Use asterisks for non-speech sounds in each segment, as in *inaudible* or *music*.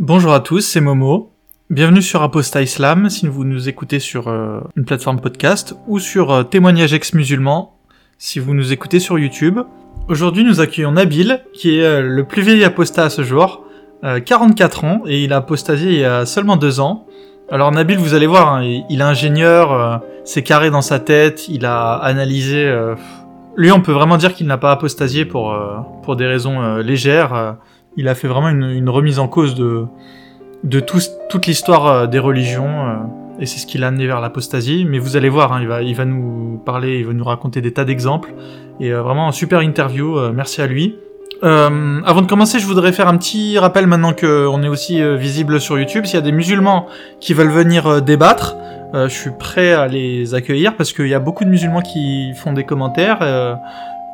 Bonjour à tous, c'est Momo. Bienvenue sur Apostat Islam si vous nous écoutez sur euh, une plateforme podcast ou sur euh, Témoignage ex-musulman si vous nous écoutez sur YouTube. Aujourd'hui nous accueillons Nabil qui est euh, le plus vieil apostat à ce jour, 44 ans et il a apostasié il y a seulement deux ans. Alors Nabil vous allez voir, hein, il est ingénieur, c'est carré dans sa tête, il a analysé... lui on peut vraiment dire qu'il n'a pas apostasié pour des raisons légères il a fait vraiment une, remise en cause de, toute l'histoire euh, des religions, euh, et c'est ce qui l'a amené vers l'apostasie. Mais vous allez voir, hein, il, va, nous parler, il va nous raconter des tas d'exemples, et euh, vraiment super interview, merci à lui. avant de commencer, je voudrais faire un petit rappel maintenant qu'on est aussi visible sur YouTube. S'il y a des musulmans qui veulent venir débattre, je suis prêt à les accueillir parce qu'il y a beaucoup de musulmans qui font des commentaires.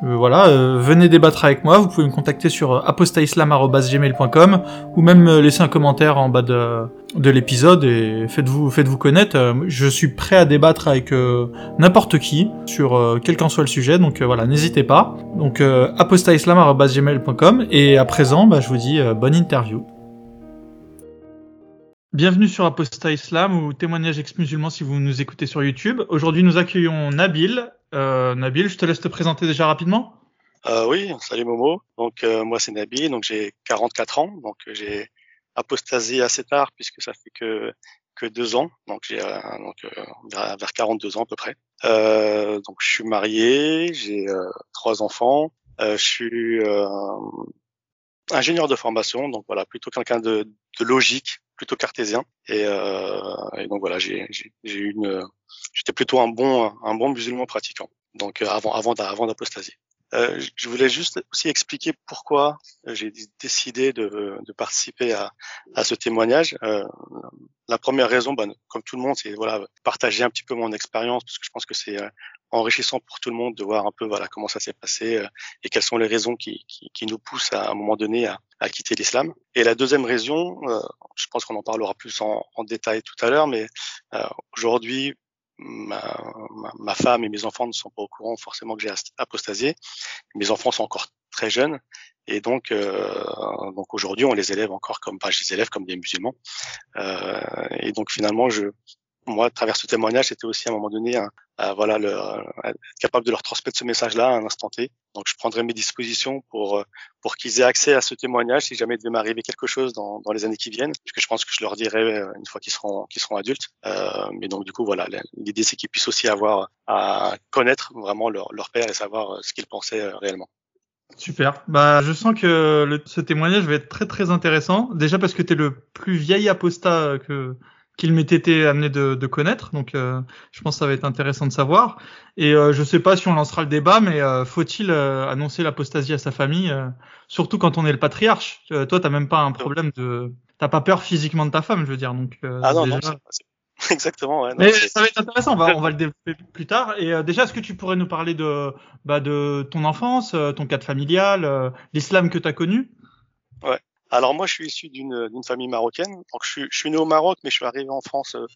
Euh, voilà, euh, venez débattre avec moi, vous pouvez me contacter sur euh, apostaislam.gmail.com ou même laisser un commentaire en bas de, de l'épisode et faites-vous faites-vous connaître. je suis prêt à débattre avec n'importe qui sur quel qu'en soit le sujet, donc voilà, n'hésitez pas. Donc apostaislam.gmail.com et à présent, bah, je vous dis bonne interview. Bienvenue sur Apostat Islam ou témoignage ex-musulman si vous nous écoutez sur YouTube. Aujourd'hui, nous accueillons Nabil. Euh, Nabil, je te laisse te présenter déjà rapidement. Euh, oui, salut Momo. Donc euh, moi c'est Nabil, donc j'ai 44 ans, donc j'ai apostasié assez tard puisque ça fait que que deux ans, donc j'ai donc vers 42 ans à peu près. donc je suis marié, j'ai trois enfants, je suis ingénieur de formation, donc voilà plutôt quelqu'un de, de logique plutôt cartésien. Et, euh, et donc voilà, j'ai eu une, j'étais plutôt un bon, un bon musulman pratiquant. Donc euh, avant, avant, avant d'apostasier. Euh, je voulais juste aussi expliquer pourquoi j'ai décidé de, de participer à, à, ce témoignage. Euh, la première raison, ben, comme tout le monde, c'est voilà partager un petit peu mon expérience parce que je pense que c'est euh, enrichissant pour tout le monde de voir un peu voilà comment ça s'est passé euh, et quelles sont les raisons qui, qui, qui, nous poussent à, un moment donné à, à quitter l'islam. Et la deuxième raison, euh, je pense qu'on en parlera plus en, en détail tout à l'heure, mais aujourd'hui ma, ma, femme et mes enfants ne sont pas au courant forcément que j'ai apostasié. Mes enfants sont encore très jeunes et donc euh, donc aujourd'hui on les élève encore comme pas je les élève comme des musulmans euh, et donc finalement je moi, à travers ce témoignage, c'était aussi à un moment donné, voilà, le, être capable de leur transmettre ce message-là à un instant T. Donc, je prendrai mes dispositions pour euh, pour qu'ils aient accès à ce témoignage si jamais il devait m'arriver quelque chose dans, dans les années qui viennent, puisque je pense que je leur dirai euh, une fois qu'ils seront qu'ils seront adultes. Euh, mais donc, du coup, voilà, l'idée c'est qu'ils puissent aussi avoir à connaître vraiment leur, leur père et savoir euh, ce qu'ils pensaient réellement. Super. Bah, je sens que le, ce témoignage va être très très intéressant. Déjà parce que tu es le plus vieil apostat que qu'il m'ait été amené de, de connaître. Donc, euh, je pense que ça va être intéressant de savoir. Et euh, je sais pas si on lancera le débat, mais euh, faut-il annoncer l'apostasie à sa famille, surtout quand on est le patriarche? toi, t'as même pas un problème de, t'as pas peur physiquement de ta femme, je veux dire. Donc, ah non, non, *laughs* exactement. Ouais, non, mais ça va être intéressant. On va, on va le développer plus tard. Et déjà, est-ce que tu pourrais nous parler de, bah, de ton enfance, ton cadre familial, l'islam que tu as connu? Alors moi, je suis issu d'une famille marocaine. Donc je suis, je suis, né au Maroc, mais je suis arrivé en France euh,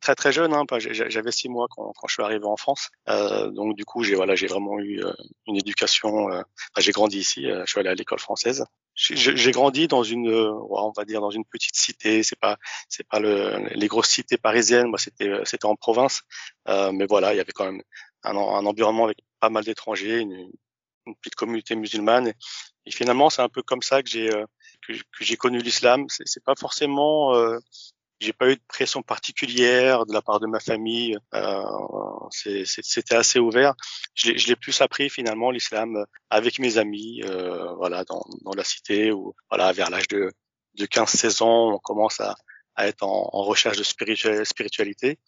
très très jeune. Hein, J'avais six mois quand, quand, je suis arrivé en France. Euh, donc du coup, j'ai voilà, j'ai vraiment eu euh, une éducation. Euh, j'ai grandi ici. je suis allé à l'école française. J'ai grandi dans une, on va dire dans une petite cité. C'est pas, c'est pas le, les grosses cités parisiennes. Moi, c'était, c'était en province. mais voilà, il y avait quand même un, un environnement avec pas mal d'étrangers, une, une, petite communauté musulmane. Et, finalement, c'est un peu comme ça que j'ai que, j'ai connu l'islam. C'est pas forcément, euh, j'ai pas eu de pression particulière de la part de ma famille. Euh, C'était assez ouvert. Je l'ai plus appris finalement l'islam avec mes amis, euh, voilà, dans, dans la cité ou voilà vers l'âge de de 15-16 ans, on commence à, à être en, en, recherche de spiritualité.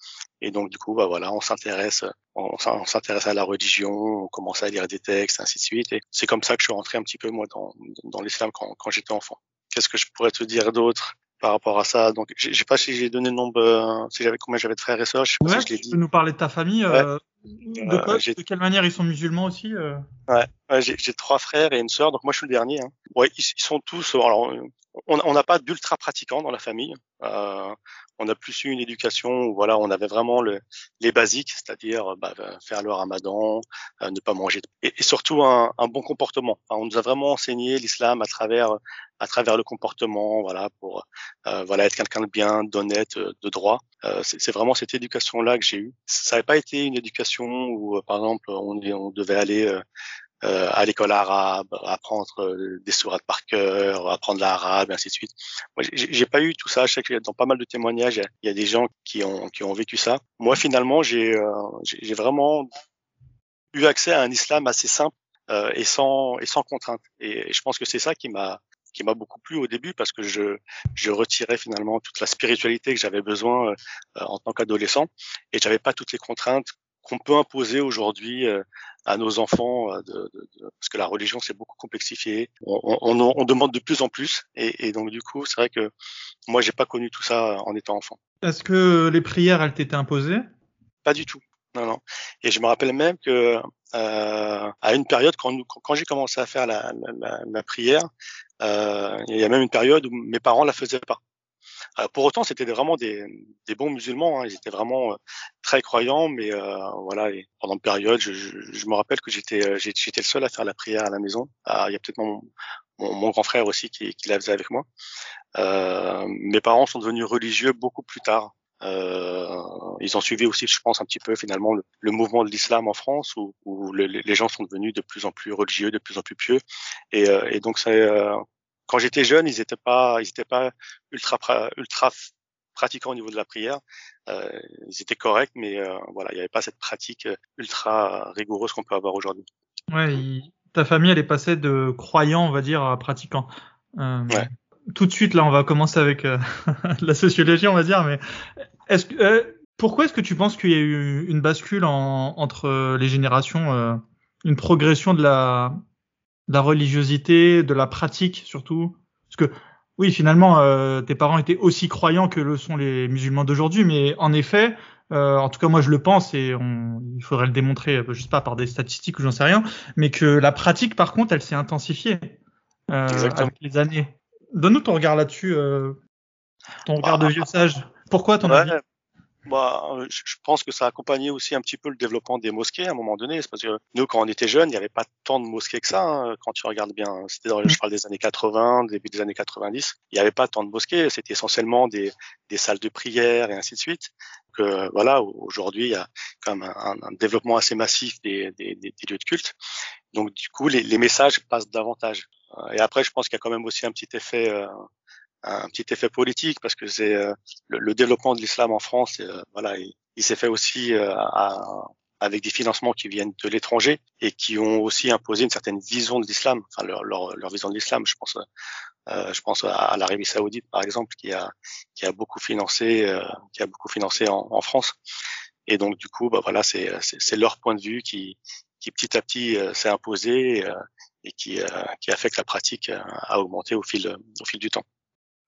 Et donc, du coup, bah, voilà, on s'intéresse, on, on s'intéresse à la religion, on commence à lire des textes, ainsi de suite. Et c'est comme ça que je suis rentré un petit peu, moi, dans, dans l'islam quand, quand j'étais enfant. Qu'est-ce que je pourrais te dire d'autre par rapport à ça? Donc, je sais pas si j'ai donné le nombre, euh, si j'avais combien j'avais de frères et sœurs. Je sais pas si je l'ai dit. Tu peux nous parler de ta famille. Euh, De, de quelle manière ils sont musulmans aussi Ouais, ouais j'ai trois frères et une sœur, donc moi je suis le dernier. Hein. Ouais, ils, sont tous. Alors, on n'a pas d'ultra pratiquants dans la famille. Euh, on a plus eu une éducation où voilà, on avait vraiment le, les basiques, c'est-à-dire bah, faire le ramadan, euh, ne pas manger, et, et surtout un, un, bon comportement. on nous a vraiment enseigné l'islam à travers à travers le comportement, voilà, pour euh, voilà être quelqu'un de bien, d'honnête, euh, de droit. Euh, c'est vraiment cette éducation-là que j'ai eue. Ça n'avait pas été une éducation où, par exemple, on, on devait aller euh, à l'école arabe, apprendre euh, des sourates par cœur, apprendre l'arabe, et ainsi de suite. Moi, j'ai pas eu tout ça. Je sais que dans pas mal de témoignages, il y a des gens qui ont qui ont vécu ça. Moi, finalement, j'ai euh, j'ai vraiment eu accès à un islam assez simple euh, et sans et sans contrainte. Et, je pense que c'est ça qui m'a qui m'a beaucoup plu au début parce que je je retirais finalement toute la spiritualité que j'avais besoin en tant qu'adolescent et j'avais pas toutes les contraintes qu'on peut imposer aujourd'hui euh, à nos enfants, euh, de, de, parce que la religion s'est beaucoup complexifiée. On, on, on, demande de plus en plus, et, et donc du coup, c'est vrai que moi, j'ai pas connu tout ça en étant enfant. Est-ce que les prières, elles t'étaient imposées? Pas du tout. Non, non. Et je me rappelle même que euh, à une période, quand, quand j'ai commencé à faire la, la, la prière, euh, il y a même une période où mes parents la faisaient pas. Euh, pour autant, c'était vraiment des, des, bons musulmans. Hein. Ils étaient vraiment euh, très croyants, mais euh, voilà. Et pendant une période, je, je, je me rappelle que j'étais j'étais le seul à faire la prière à la maison. Ah, il y a peut-être mon, mon, grand frère aussi qui, qui la faisait avec moi. Euh, mes parents sont devenus religieux beaucoup plus tard. Euh, ils ont suivi aussi, je pense, un petit peu finalement le, le mouvement de l'islam en France, où, où le, les gens sont devenus de plus en plus religieux, de plus en plus pieux, et, et donc c'est quand j'étais jeune, ils n'étaient pas, ils étaient pas ultra ultra pratiquants au niveau de la prière. Euh, ils étaient corrects, mais euh, voilà, il n'y avait pas cette pratique euh, ultra rigoureuse qu'on peut avoir aujourd'hui. Ouais, ta famille, elle est passée de croyant, on va dire, à pratiquant. Euh, ouais. Tout de suite, là, on va commencer avec euh, *laughs* la sociologie, on va dire, mais est-ce que euh, pourquoi est-ce que tu penses qu'il y a eu une bascule en, entre les générations, une progression de la de la religiosité, de la pratique surtout. Parce que oui, finalement, euh, tes parents étaient aussi croyants que le sont les musulmans d'aujourd'hui, mais en effet, euh, en tout cas moi je le pense et on, il faudrait le démontrer, euh, je sais pas par des statistiques ou j'en sais rien, mais que la pratique par contre elle s'est intensifiée euh, avec les années. Donne-nous ton regard là-dessus, euh, ton regard de vieux sage. Pourquoi ton ouais, avis? Bah, je pense que ça a accompagné aussi un petit peu le développement des mosquées à un moment donné. C'est parce que nous, quand on était jeunes, il n'y avait pas tant de mosquées que ça. Hein, quand tu regardes bien, c'était dans, je parle des années 80, début des années 90. Il n'y avait pas tant de mosquées. C'était essentiellement des, des salles de prière et ainsi de suite. Que voilà, aujourd'hui, il y a quand même un, un développement assez massif des, des, des, lieux de culte. Donc du coup, les, les messages passent davantage. Et après, je pense qu'il y a quand même aussi un petit effet euh, un petit effet politique parce que c'est euh, le, le, développement de l'islam en France, euh, voilà, il, s'est fait aussi euh, avec des financements qui viennent de l'étranger et qui ont aussi imposé une certaine vision de l'islam, enfin leur, leur, leur, vision de l'islam. Je pense, euh, je pense à l'Arabie Saoudite par exemple, qui a qui a beaucoup financé, euh, qui a beaucoup financé en, en, France. Et donc du coup, bah voilà, c'est c'est leur point de vue qui qui petit à petit s'est imposé et qui qui a la pratique a augmenté au fil au fil du temps.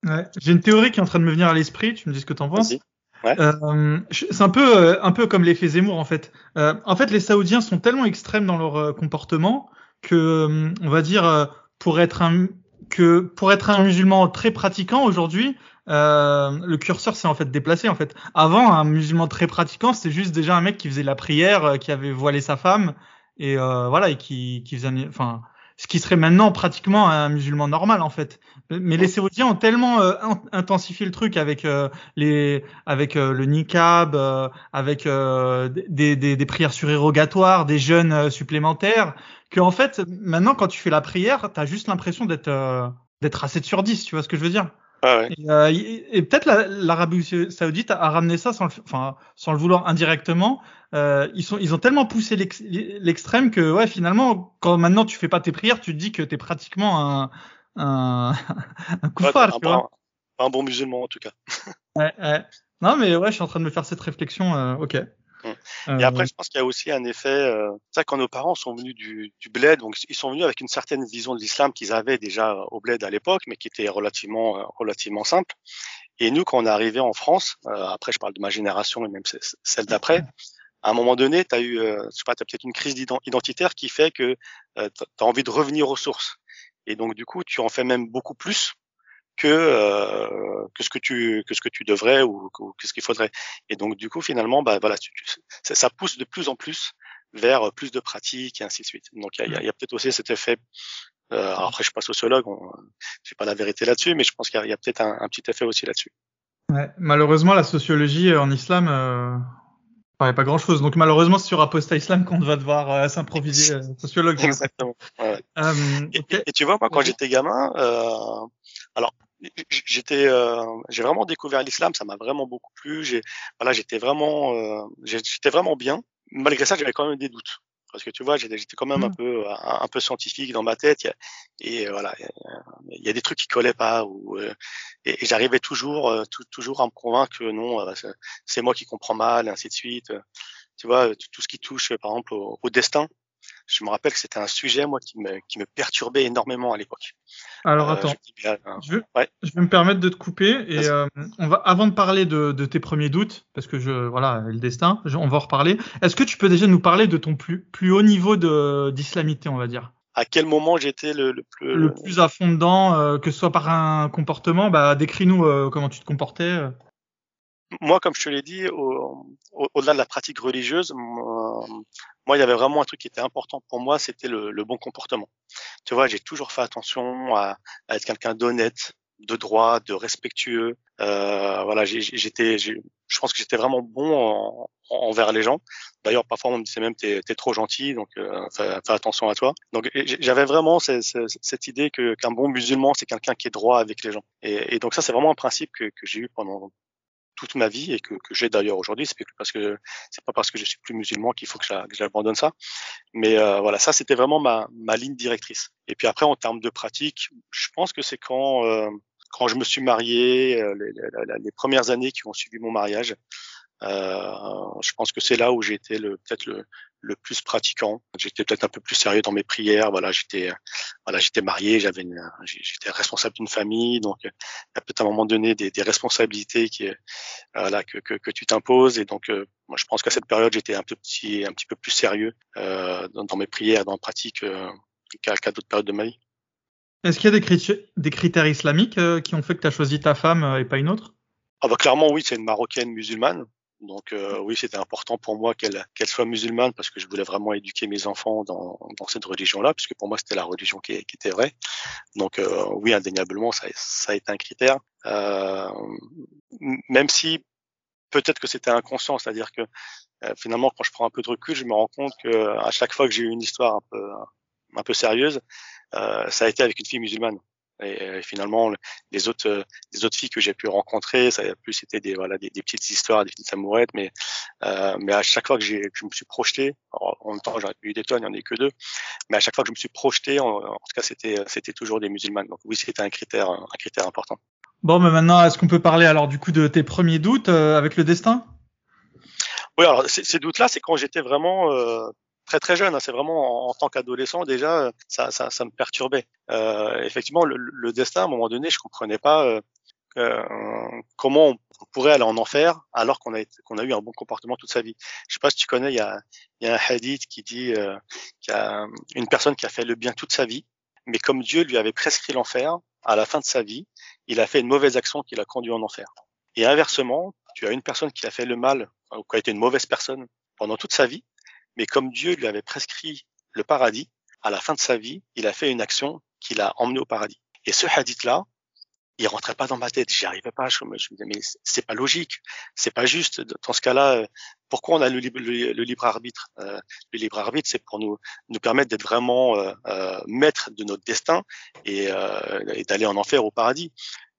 Ouais. J'ai une théorie qui est en train de me venir à l'esprit. Tu me dis ce que t'en penses. Ouais. Euh, c'est un peu, euh, un peu comme l'effet Zemmour en fait. Euh, en fait, les Saoudiens sont tellement extrêmes dans leur euh, comportement que, euh, on va dire, pour être un, que pour être un musulman très pratiquant aujourd'hui, le curseur s'est en fait déplacé en fait. Avant, un musulman très pratiquant, c'était juste déjà un mec qui faisait la prière, qui avait voilé sa femme et voilà et qui, qui faisait, enfin ce qui serait maintenant pratiquement un musulman normal en fait. Mais les Saoudiens ont tellement euh, intensifié le truc avec euh, les avec euh, le niqab, euh, avec euh, des, des, des, prières surérogatoires, des jeûnes euh, supplémentaires, que en fait maintenant quand tu fais la prière, t'as juste l'impression d'être d'être à 7 sur 10, tu vois ce que je veux dire? Ah ouais. Et, et peut-être l'Arabie Saoudite a ramené ça sans le, enfin, sans le vouloir indirectement, euh, ils sont ils ont tellement poussé l'extrême que ouais finalement quand maintenant tu fais pas tes prières tu te dis que t'es pratiquement un un, *laughs* un coup ouais, tu un, bon, un bon musulman en tout cas. ouais, ouais. Non mais ouais je suis en train de me faire cette réflexion euh, ok. Hum. Et après, je pense qu'il y a aussi un effet, euh, ça quand nos parents sont venus du, du bled, donc ils sont venus avec une certaine vision de l'islam qu'ils avaient déjà au bled à l'époque, mais qui était relativement euh, relativement simple. Et nous, quand on est arrivé en France, euh, après je parle de ma génération et même celle d'après, à un moment donné, tu as eu, euh, je sais pas, as peut-être une crise identitaire qui fait que euh, tu as envie de revenir aux sources. Et donc du coup, tu en fais même beaucoup plus que euh, que ce que tu que ce que tu devrais ou que, ce qu'il faudrait. Et donc du coup, finalement, bah voilà, tu, ça, ça, pousse de plus en plus vers plus de pratiques et ainsi de suite. Donc il y a, y a peut-être aussi cet effet. Euh, après, je suis pas sociologue, je sais pas la vérité là-dessus, mais je pense qu'il y a, a peut-être un, un, petit effet aussi là-dessus. Ouais, malheureusement, la sociologie en islam, euh, paraît pas grand-chose. Donc malheureusement, c'est sur Aposta Islam qu'on va devoir euh, s'improviser *laughs* euh, sociologue. Exactement. Ouais. Euh, et, tu vois, moi, quand j'étais gamin, euh, alors j'étais, euh, j'ai vraiment découvert l'islam. Ça m'a vraiment beaucoup plu. J'ai, voilà, j'étais vraiment, j'étais vraiment bien. Malgré ça, j'avais quand même des doutes parce que tu vois, j'étais quand même un mmh. peu un, peu scientifique dans ma tête et voilà, il y a des trucs qui collaient pas ou et, j'arrivais toujours toujours à me convaincre que non, c'est moi qui comprends mal, ainsi de suite. Tu vois, tout ce qui touche par exemple au, au destin, je me rappelle que c'était un sujet moi qui me qui me perturbait énormément à l'époque. Alors euh, attends, je, vais, je vais me permettre de te couper et euh, on va avant de parler de, de, tes premiers doutes parce que je voilà le destin, on va en reparler. Est-ce que tu peux déjà nous parler de ton plus plus haut niveau d'islamité, on va dire? À quel moment j'étais le, le, plus le plus à fond dedans, euh, que ce soit par un comportement, bah décris-nous comment tu te comportais moi, comme je te l'ai dit, au-delà de la pratique religieuse, moi, il y avait vraiment un truc qui était important pour moi, c'était le, le, bon comportement. Tu vois, j'ai toujours fait attention à, à être quelqu'un d'honnête, de droit, de respectueux. Euh, voilà, j'étais, je pense que j'étais vraiment bon en, envers les gens. D'ailleurs, parfois on me disait même t'es es trop gentil, donc euh, fais, attention à toi. Donc j'avais vraiment cette, cette idée que qu'un bon musulman c'est quelqu'un qui est droit avec les gens. Et, et donc ça c'est vraiment un principe que, que j'ai eu pendant toute ma vie et que, que j'ai d'ailleurs aujourd'hui. C'est parce que c'est pas parce que je suis plus musulman qu'il faut que j'abandonne ça. Mais euh, voilà, ça c'était vraiment ma, ma ligne directrice. Et puis après, en termes de pratique, je pense que c'est quand euh, quand je me suis marié, euh, les, les, les, premières années qui ont suivi mon mariage, euh, je pense que c'est là où j'ai été peut-être le, le plus pratiquant. J'étais peut-être un peu plus sérieux dans mes prières. Voilà, j'étais voilà, j'étais marié, j'avais j'étais responsable d'une famille, donc il y a peut-être à un moment donné des, des responsabilités qui voilà que, que, que tu t'imposes et donc euh, moi je pense qu'à cette période j'étais un petit un petit peu plus sérieux euh, dans, dans, mes prières, dans la pratique euh, qu'à d'autres périodes de ma vie. Est-ce qu'il y a des critères, des critères islamiques euh, qui ont fait que tu as choisi ta femme euh, et pas une autre? Ah bah clairement oui, c'est une marocaine musulmane. Donc euh, oui, c'était important pour moi qu'elle qu'elle soit musulmane parce que je voulais vraiment éduquer mes enfants dans, dans cette religion-là, puisque pour moi c'était la religion qui, qui, était vraie. Donc euh, oui, indéniablement, ça, ça a été un critère. Euh, même si peut-être que c'était inconscient, c'est-à-dire que euh, finalement, quand je prends un peu de recul, je me rends compte que à chaque fois que j'ai eu une histoire un peu un peu sérieuse, euh, ça a été avec une fille musulmane. Et, euh, finalement, les autres, euh, les autres filles que j'ai pu rencontrer, ça a plus c'était des voilà des, des, petites histoires, des petites amourettes, mais euh, mais à chaque fois que j'ai, je me suis projeté, en même temps j'aurais eu des tonnes, il n'y en a que deux, mais à chaque fois que je me suis projeté, en, en tout cas c'était c'était toujours des musulmanes. Donc oui, c'était un critère un critère important. Bon, mais maintenant, est-ce qu'on peut parler alors du coup de tes premiers doutes euh, avec le destin? Oui, alors ces doutes-là, c'est quand j'étais vraiment euh, très très jeune. Hein, c'est vraiment en, tant qu'adolescent déjà, ça, ça, ça, me perturbait. Euh, effectivement, le, le, destin, à un moment donné, je comprenais pas euh, euh, comment on pourrait aller en enfer alors qu'on a qu'on a eu un bon comportement toute sa vie. Je sais pas si tu connais, il y a, y a un hadith qui dit euh, qu'il y a une personne qui a fait le bien toute sa vie, mais comme Dieu lui avait prescrit l'enfer, à la fin de sa vie, il a fait une mauvaise action qui l'a conduit en enfer. Et inversement, tu as une personne qui a fait le mal ou qui a été une mauvaise personne pendant toute sa vie, mais comme Dieu lui avait prescrit le paradis, à la fin de sa vie, il a fait une action qui l'a emmené au paradis. Et ce hadith-là, il rentrait pas dans ma tête, j'y arrivais pas. Je me, disais mais c'est pas logique, c'est pas juste. Dans ce cas-là, euh, pourquoi on a le, libre, arbitre euh, Le libre arbitre, c'est pour nous nous permettre d'être vraiment euh, euh, maîtres de notre destin et, et d'aller en enfer au paradis.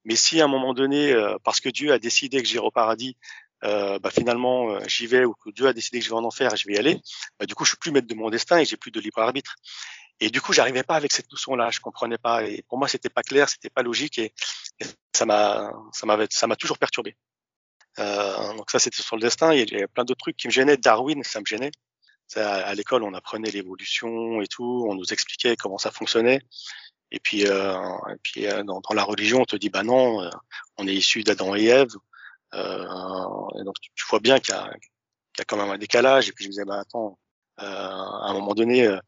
Mais si à un moment donné, parce que Dieu a décidé que j'irai au paradis, euh, bah, finalement euh, j'y vais ou que Dieu a décidé que je vais en enfer je vais y aller, bah, du coup je suis plus maître de mon destin et j'ai plus de libre arbitre. Et du coup j'arrivais pas avec cette notion-là, je comprenais pas et pour moi c'était pas clair, c'était pas logique et, ça m'a ça m'avait ça m'a toujours perturbé. Euh, donc ça c'était sur le destin. Il y avait plein d'autres trucs qui me gênaient. Darwin, ça me gênait. À, à l'école, on apprenait l'évolution et tout, on nous expliquait comment ça fonctionnait. Et puis, euh, et puis euh, dans, dans, la religion, on te dit bah non, on est issu d'Adam et Ève. Euh, donc tu vois bien qu'il y y a quand même un décalage. Et puis je me disais, bah attends, euh, à un moment donné, euh,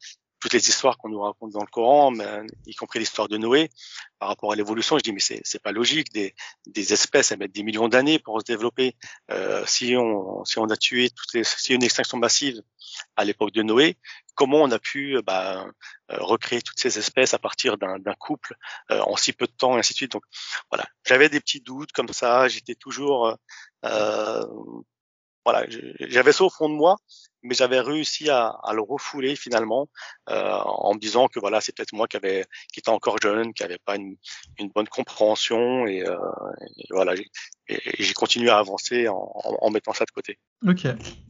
toutes les histoires qu'on nous raconte dans le Coran, y compris l'histoire de Noé, par rapport à l'évolution, je dis mais c'est c'est pas logique. Des, des espèces elles mettent des millions d'années pour se développer. Euh, si on si on a tué toutes les si une extinction massive à l'époque de Noé, comment on a pu bah, recréer toutes ces espèces à partir d'un couple euh, en si peu de temps et ainsi de suite. Donc voilà, j'avais des petits doutes comme ça. J'étais toujours euh, voilà, j'avais ça au fond de moi, mais j'avais réussi à, à, le refouler finalement euh, en me disant que voilà, c'est peut-être moi qui avait, qui était encore jeune, qui avait pas une, une bonne compréhension et, euh, et voilà, j'ai continué à avancer en, en, en, mettant ça de côté. Ok.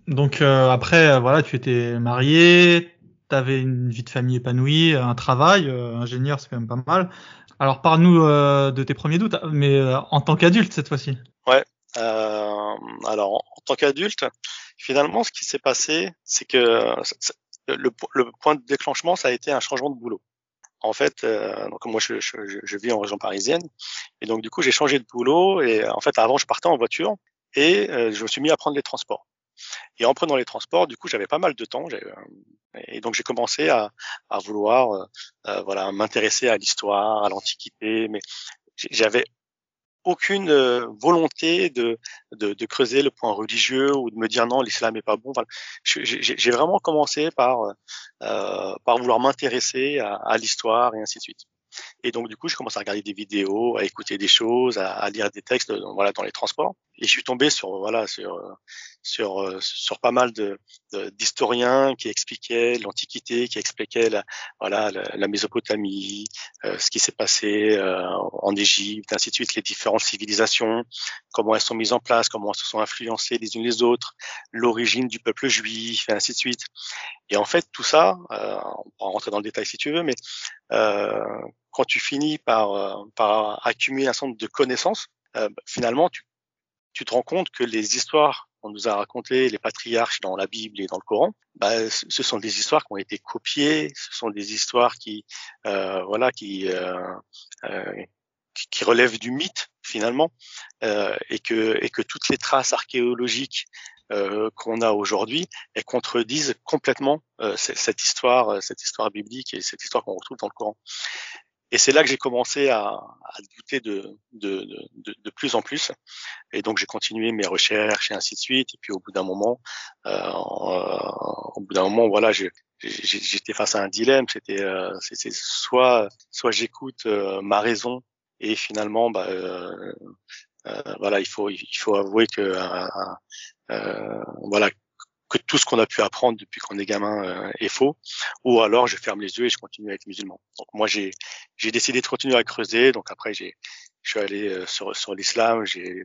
Donc euh, après, euh, voilà, tu étais marié, tu avais une vie de famille épanouie, un travail, euh, ingénieur, c'est quand même pas mal. Alors parle-nous de tes premiers doutes, mais en tant qu'adulte cette fois-ci. Ouais. alors en tant qu'adulte, finalement, ce qui s'est passé, c'est que le, point de déclenchement, ça a été un changement de boulot. En fait, euh, donc moi, je, vis en région parisienne, et donc du coup, j'ai changé de boulot. Et en fait, avant, je partais en voiture, et euh, je me suis mis à prendre les transports. Et en prenant les transports, du coup, j'avais pas mal de temps, euh, et donc j'ai commencé à, vouloir, euh, euh, voilà, m'intéresser à l'histoire, à l'Antiquité, mais j'avais aucune euh, volonté de, de, de, creuser le point religieux ou de me dire non, l'islam est pas bon. J'ai vraiment commencé par, euh, par vouloir m'intéresser à, à l'histoire et ainsi de suite. Et donc du coup, je commence à regarder des vidéos, à écouter des choses, à, lire des textes, voilà, dans les transports. Et je suis tombé sur voilà sur sur euh, sur pas mal de d'historiens qui expliquaient l'Antiquité, qui expliquaient la, voilà la, Mésopotamie, euh, ce qui s'est passé euh, en Égypte, ainsi de suite, les différentes civilisations, comment elles sont mises en place, comment elles se sont influencées les unes les autres, l'origine du peuple juif, ainsi de suite. Et en fait, tout ça, on pourra rentrer dans le détail si tu veux, mais quand tu finis par par accumuler un certain de connaissances, finalement, tu tu te rends compte que les histoires qu'on nous a racontées, les patriarches dans la Bible et dans le Coran, bah, ce sont des histoires qui ont été copiées, ce sont des histoires qui, euh, voilà, qui, euh, euh, qui relèvent du mythe finalement, euh, et que et que toutes les traces archéologiques euh, qu'on a aujourd'hui, elles contredisent complètement euh, cette histoire, cette histoire biblique et cette histoire qu'on retrouve dans le Coran. Et c'est là que j'ai commencé à, à douter de, de, de, de, plus en plus. Et donc j'ai continué mes recherches et ainsi de suite. Et puis au bout d'un moment, euh, au bout d'un moment, voilà, j'étais face à un dilemme. C'était, euh, soit, soit j'écoute euh, ma raison et finalement, bah, euh, euh, voilà, il faut, il faut avouer que, voilà, que tout ce qu'on a pu apprendre depuis qu'on est gamin euh, est faux, ou alors je ferme les yeux et je continue à être musulman. Donc moi j'ai j'ai décidé de continuer à creuser. Donc après j'ai je suis allé euh, sur sur l'islam, j'ai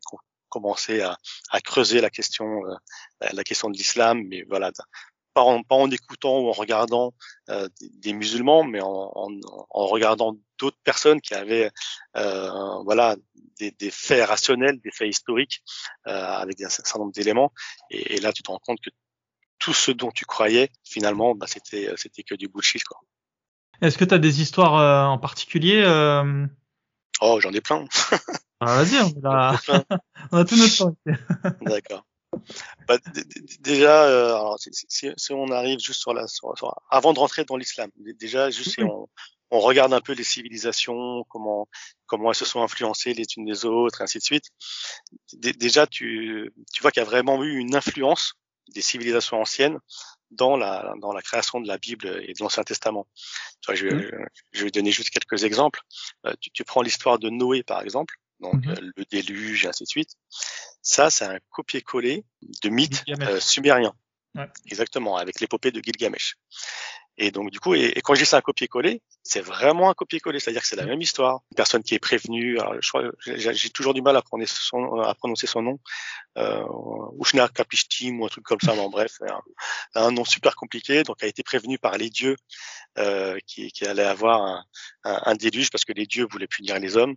commencé à, à creuser la question euh, la question de l'islam, mais voilà pas en, pas en écoutant ou en regardant euh, des, musulmans, mais en, en, en regardant d'autres personnes qui avaient euh, voilà des, des, faits rationnels, des faits historiques euh, avec un certain nombre d'éléments. Et, et, là, tu te rends compte que tout ce dont tu croyais, finalement, bah, c'était, c'était que du bullshit, quoi. Est-ce que tu as des histoires euh, en particulier euh... Oh, j'en ai plein. ah, vas-y, on, a... *laughs* on a tout notre temps. D'accord. Bah, déjà, euh, alors, si, si, si, on arrive juste sur la, sur, sur, avant de rentrer dans l'islam, déjà, juste si on, on regarde un peu les civilisations, comment comment elles se sont influencées les unes des autres, et ainsi de suite. déjà, tu tu vois qu'il y a vraiment eu une influence des civilisations anciennes dans la dans la création de la Bible et de l'Ancien Testament. Je vais, mmh. je vais donner juste quelques exemples. Euh, tu, tu prends l'histoire de Noé par exemple, donc mmh. le déluge et ainsi de suite. Ça, c'est un copier-coller de mythes euh, sumériens. Ouais. Exactement, avec l'épopée de Gilgamesh. Et donc du coup, et, et quand je dis c'est un copier-coller, c'est vraiment un copier-coller, c'est-à-dire que c'est la même histoire. Une personne qui est prévenue, alors, je crois, j'ai toujours du mal à prononcer son, à prononcer son nom, euh, Ushna Kapishtim ou un truc comme ça, mais en bref, un, un, nom super compliqué, donc a été prévenu par les dieux euh, qui, qui allait avoir un, un, un, déluge parce que les dieux voulaient punir les hommes.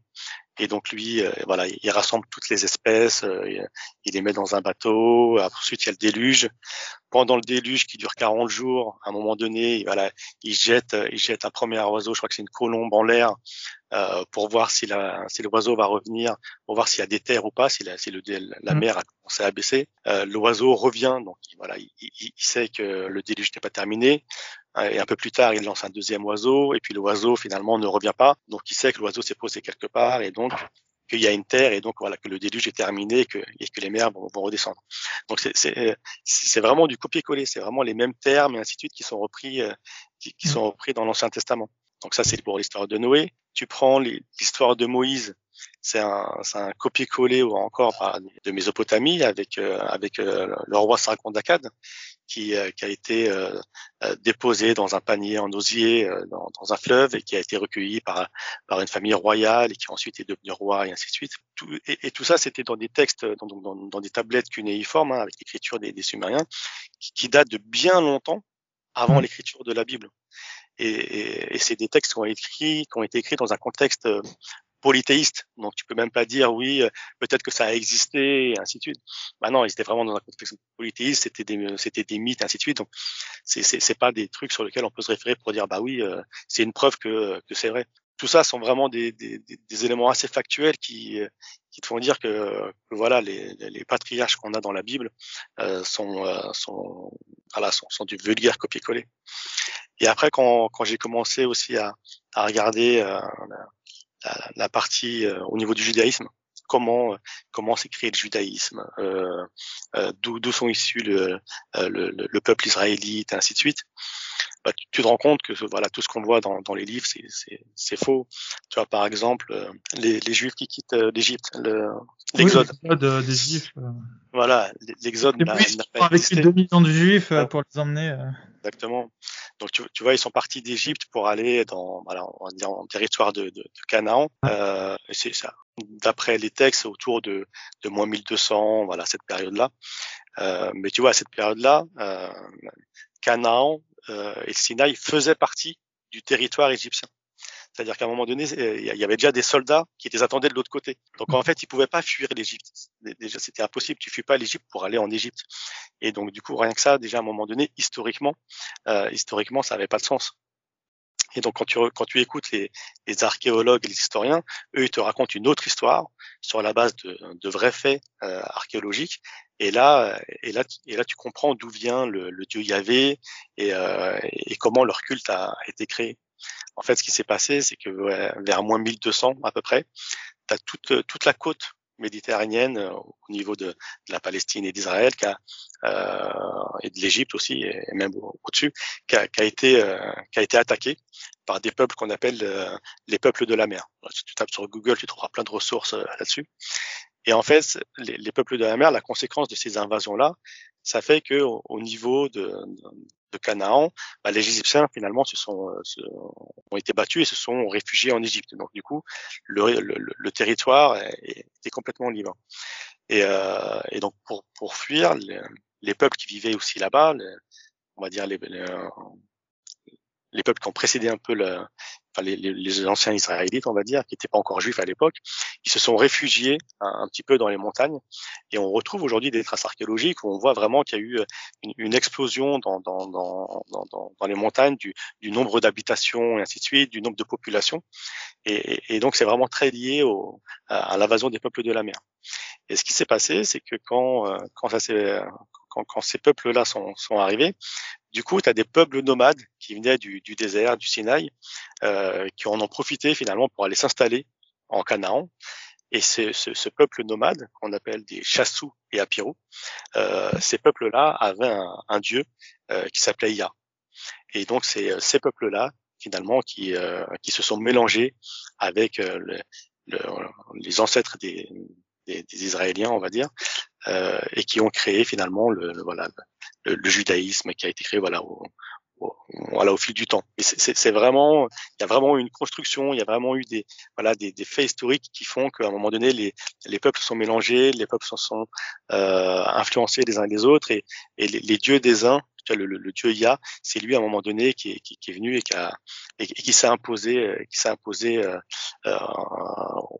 Et donc lui, euh, voilà, il rassemble toutes les espèces, euh, il les met dans un bateau. Ensuite, il y a le déluge. Pendant le déluge qui dure 40 jours, à un moment donné, voilà, il jette, il jette un premier oiseau. Je crois que c'est une colombe en l'air euh, pour voir si, la, si l'oiseau va revenir, pour voir s'il y a des terres ou pas, si la, si le, la mm. mer a commencé à baisser. Euh, l'oiseau revient, donc voilà, il, il, sait que le déluge n'est pas terminé. Et un peu plus tard, il lance un deuxième oiseau, et puis l'oiseau finalement ne revient pas. Donc il sait que l'oiseau s'est posé quelque part, et donc qu'il y a une terre, et donc voilà que le déluge est terminé, et que, et que les mers vont, vont redescendre. Donc c'est, c'est, c'est vraiment du copier-coller, c'est vraiment les mêmes termes et ainsi de suite qui sont repris, euh, qui, qui sont repris dans l'Ancien Testament. Donc ça, c'est pour l'histoire de Noé. Tu prends l'histoire de Moïse, c'est un, un copier-coller ou encore de Mésopotamie avec euh, avec euh, le roi Sargon d'Akkad qui, euh, qui a été déposé dans un panier en osier dans, dans, un fleuve et qui a été recueilli par par une famille royale et qui ensuite est devenu roi et ainsi de suite. Tout, et, tout ça, c'était dans des textes, dans, dans, dans des tablettes cunéiformes hein, avec l'écriture des, des Sumériens, qui, qui datent de bien longtemps avant mmh. l'écriture de la Bible et, et, et c'est des textes qui ont, écrit, qui ont été écrits dans un contexte euh, polythéiste. Donc tu peux même pas dire oui, euh, peut-être que ça a existé et ainsi de suite. Bah non, ils étaient vraiment dans un contexte polythéiste, c'était des c'était des mythes ainsi de suite. Donc c'est c'est c'est pas des trucs sur lesquels on peut se référer pour dire bah oui, euh, c'est une preuve que que c'est vrai. Tout ça sont vraiment des, des, des, éléments assez factuels qui qui te font dire que, que voilà les, les patriarches qu'on a dans la Bible euh, sont sont voilà sont, sont du vulgaire copier-coller. Et après, quand, quand j'ai commencé aussi à, à regarder euh, la, la, partie euh, au niveau du judaïsme, comment comment s'est créé le judaïsme, euh, euh d'où sont issus le, le, le, peuple israélite, et ainsi de suite. Bah, tu, tu, te rends compte que voilà tout ce qu'on voit dans, dans les livres, c'est faux. Tu vois, par exemple, les, les Juifs qui quittent l'Égypte, l'exode. Oui, des Juifs. Voilà, l'exode. Avec 2 millions de Juifs pour les emmener. Exactement. Donc tu, tu, vois, ils sont partis d'Égypte pour aller dans, voilà, on va dire en territoire de, de, de Canaan. Euh, et c'est ça. D'après les textes, autour de, de moins 1200, voilà cette période-là. Euh, mais tu vois, à cette période-là, euh, Canaan euh, et Sinaï faisaient partie du territoire égyptien. C'est-à-dire qu'à un moment donné, il y avait déjà des soldats qui les attendaient de l'autre côté. Donc en fait, ils pouvaient pas fuir l'Égypte. Déjà, c'était impossible. Tu fuis pas l'Égypte pour aller en Égypte. Et donc du coup, rien que ça, déjà à un moment donné, historiquement, euh, historiquement, ça avait pas de sens. Et donc quand tu quand tu écoutes les, les archéologues et les historiens, eux ils te racontent une autre histoire sur la base de, de vrais faits euh, archéologiques. Et là et là et là tu comprends d'où vient le, le, dieu Yahvé et, euh, et comment leur culte a été créé. En fait, ce qui s'est passé, c'est que vers moins 1200 à peu près, tu toute, toute la côte méditerranéenne euh, au niveau de, la Palestine et d'Israël euh, et de l'Égypte aussi et même au-dessus qui a, été euh, été attaqué par des peuples qu'on appelle euh, les peuples de la mer. Si tu tapes sur Google, tu trouveras plein de ressources là-dessus. Et en fait, les, les, peuples de la mer, la conséquence de ces invasions-là, ça fait que au, niveau de Canaan, bah, les Égyptiens finalement se sont euh, ont été battus et se sont réfugiés en Égypte. Donc du coup, le, territoire était complètement libre. Et, euh, donc pour, fuir, les, les, peuples qui vivaient aussi là-bas, on va dire les, les, peuples qui ont précédé un peu le, enfin les, les, anciens Israélites, on va dire, qui n'étaient pas encore juifs à l'époque, ils se sont réfugiés un, petit peu dans les montagnes. Et on retrouve aujourd'hui des traces archéologiques où on voit vraiment qu'il y a eu une, une explosion dans, dans, dans, dans, dans les montagnes du, du nombre d'habitations et ainsi de suite, du nombre de populations. Et, et, donc c'est vraiment très lié au, à, l'invasion des peuples de la mer. Et ce qui s'est passé, c'est que quand, euh, quand, ça quand, quand ces peuples-là sont, sont arrivés, du coup, tu as des peuples nomades qui venaient du, du désert, du Sinaï, euh, qui en ont profité finalement pour aller s'installer en Canaan. Et ce, ce, ce peuple nomade, qu'on appelle des Chassous et Apirou, euh, ces peuples-là avaient un, un dieu euh, qui s'appelait Ya. Et donc, c'est euh, ces peuples-là, finalement, qui, euh, qui se sont mélangés avec euh, le, le, les ancêtres des, des, des, Israéliens, on va dire, et qui ont créé finalement le, voilà, le, le, judaïsme qui a été créé voilà, au, voilà au fil du temps. Et c'est vraiment, il y a vraiment eu une construction, il y a vraiment eu des voilà des, des faits historiques qui font qu'à un moment donné les, les peuples sont mélangés, les peuples sont, sont euh, influencés les uns les autres et, et les, les, dieux des uns, le, le, le dieu Ya, c'est lui à un moment donné qui est, qui, qui est venu et qui a et, qui s'est imposé, qui s'est imposé euh, euh,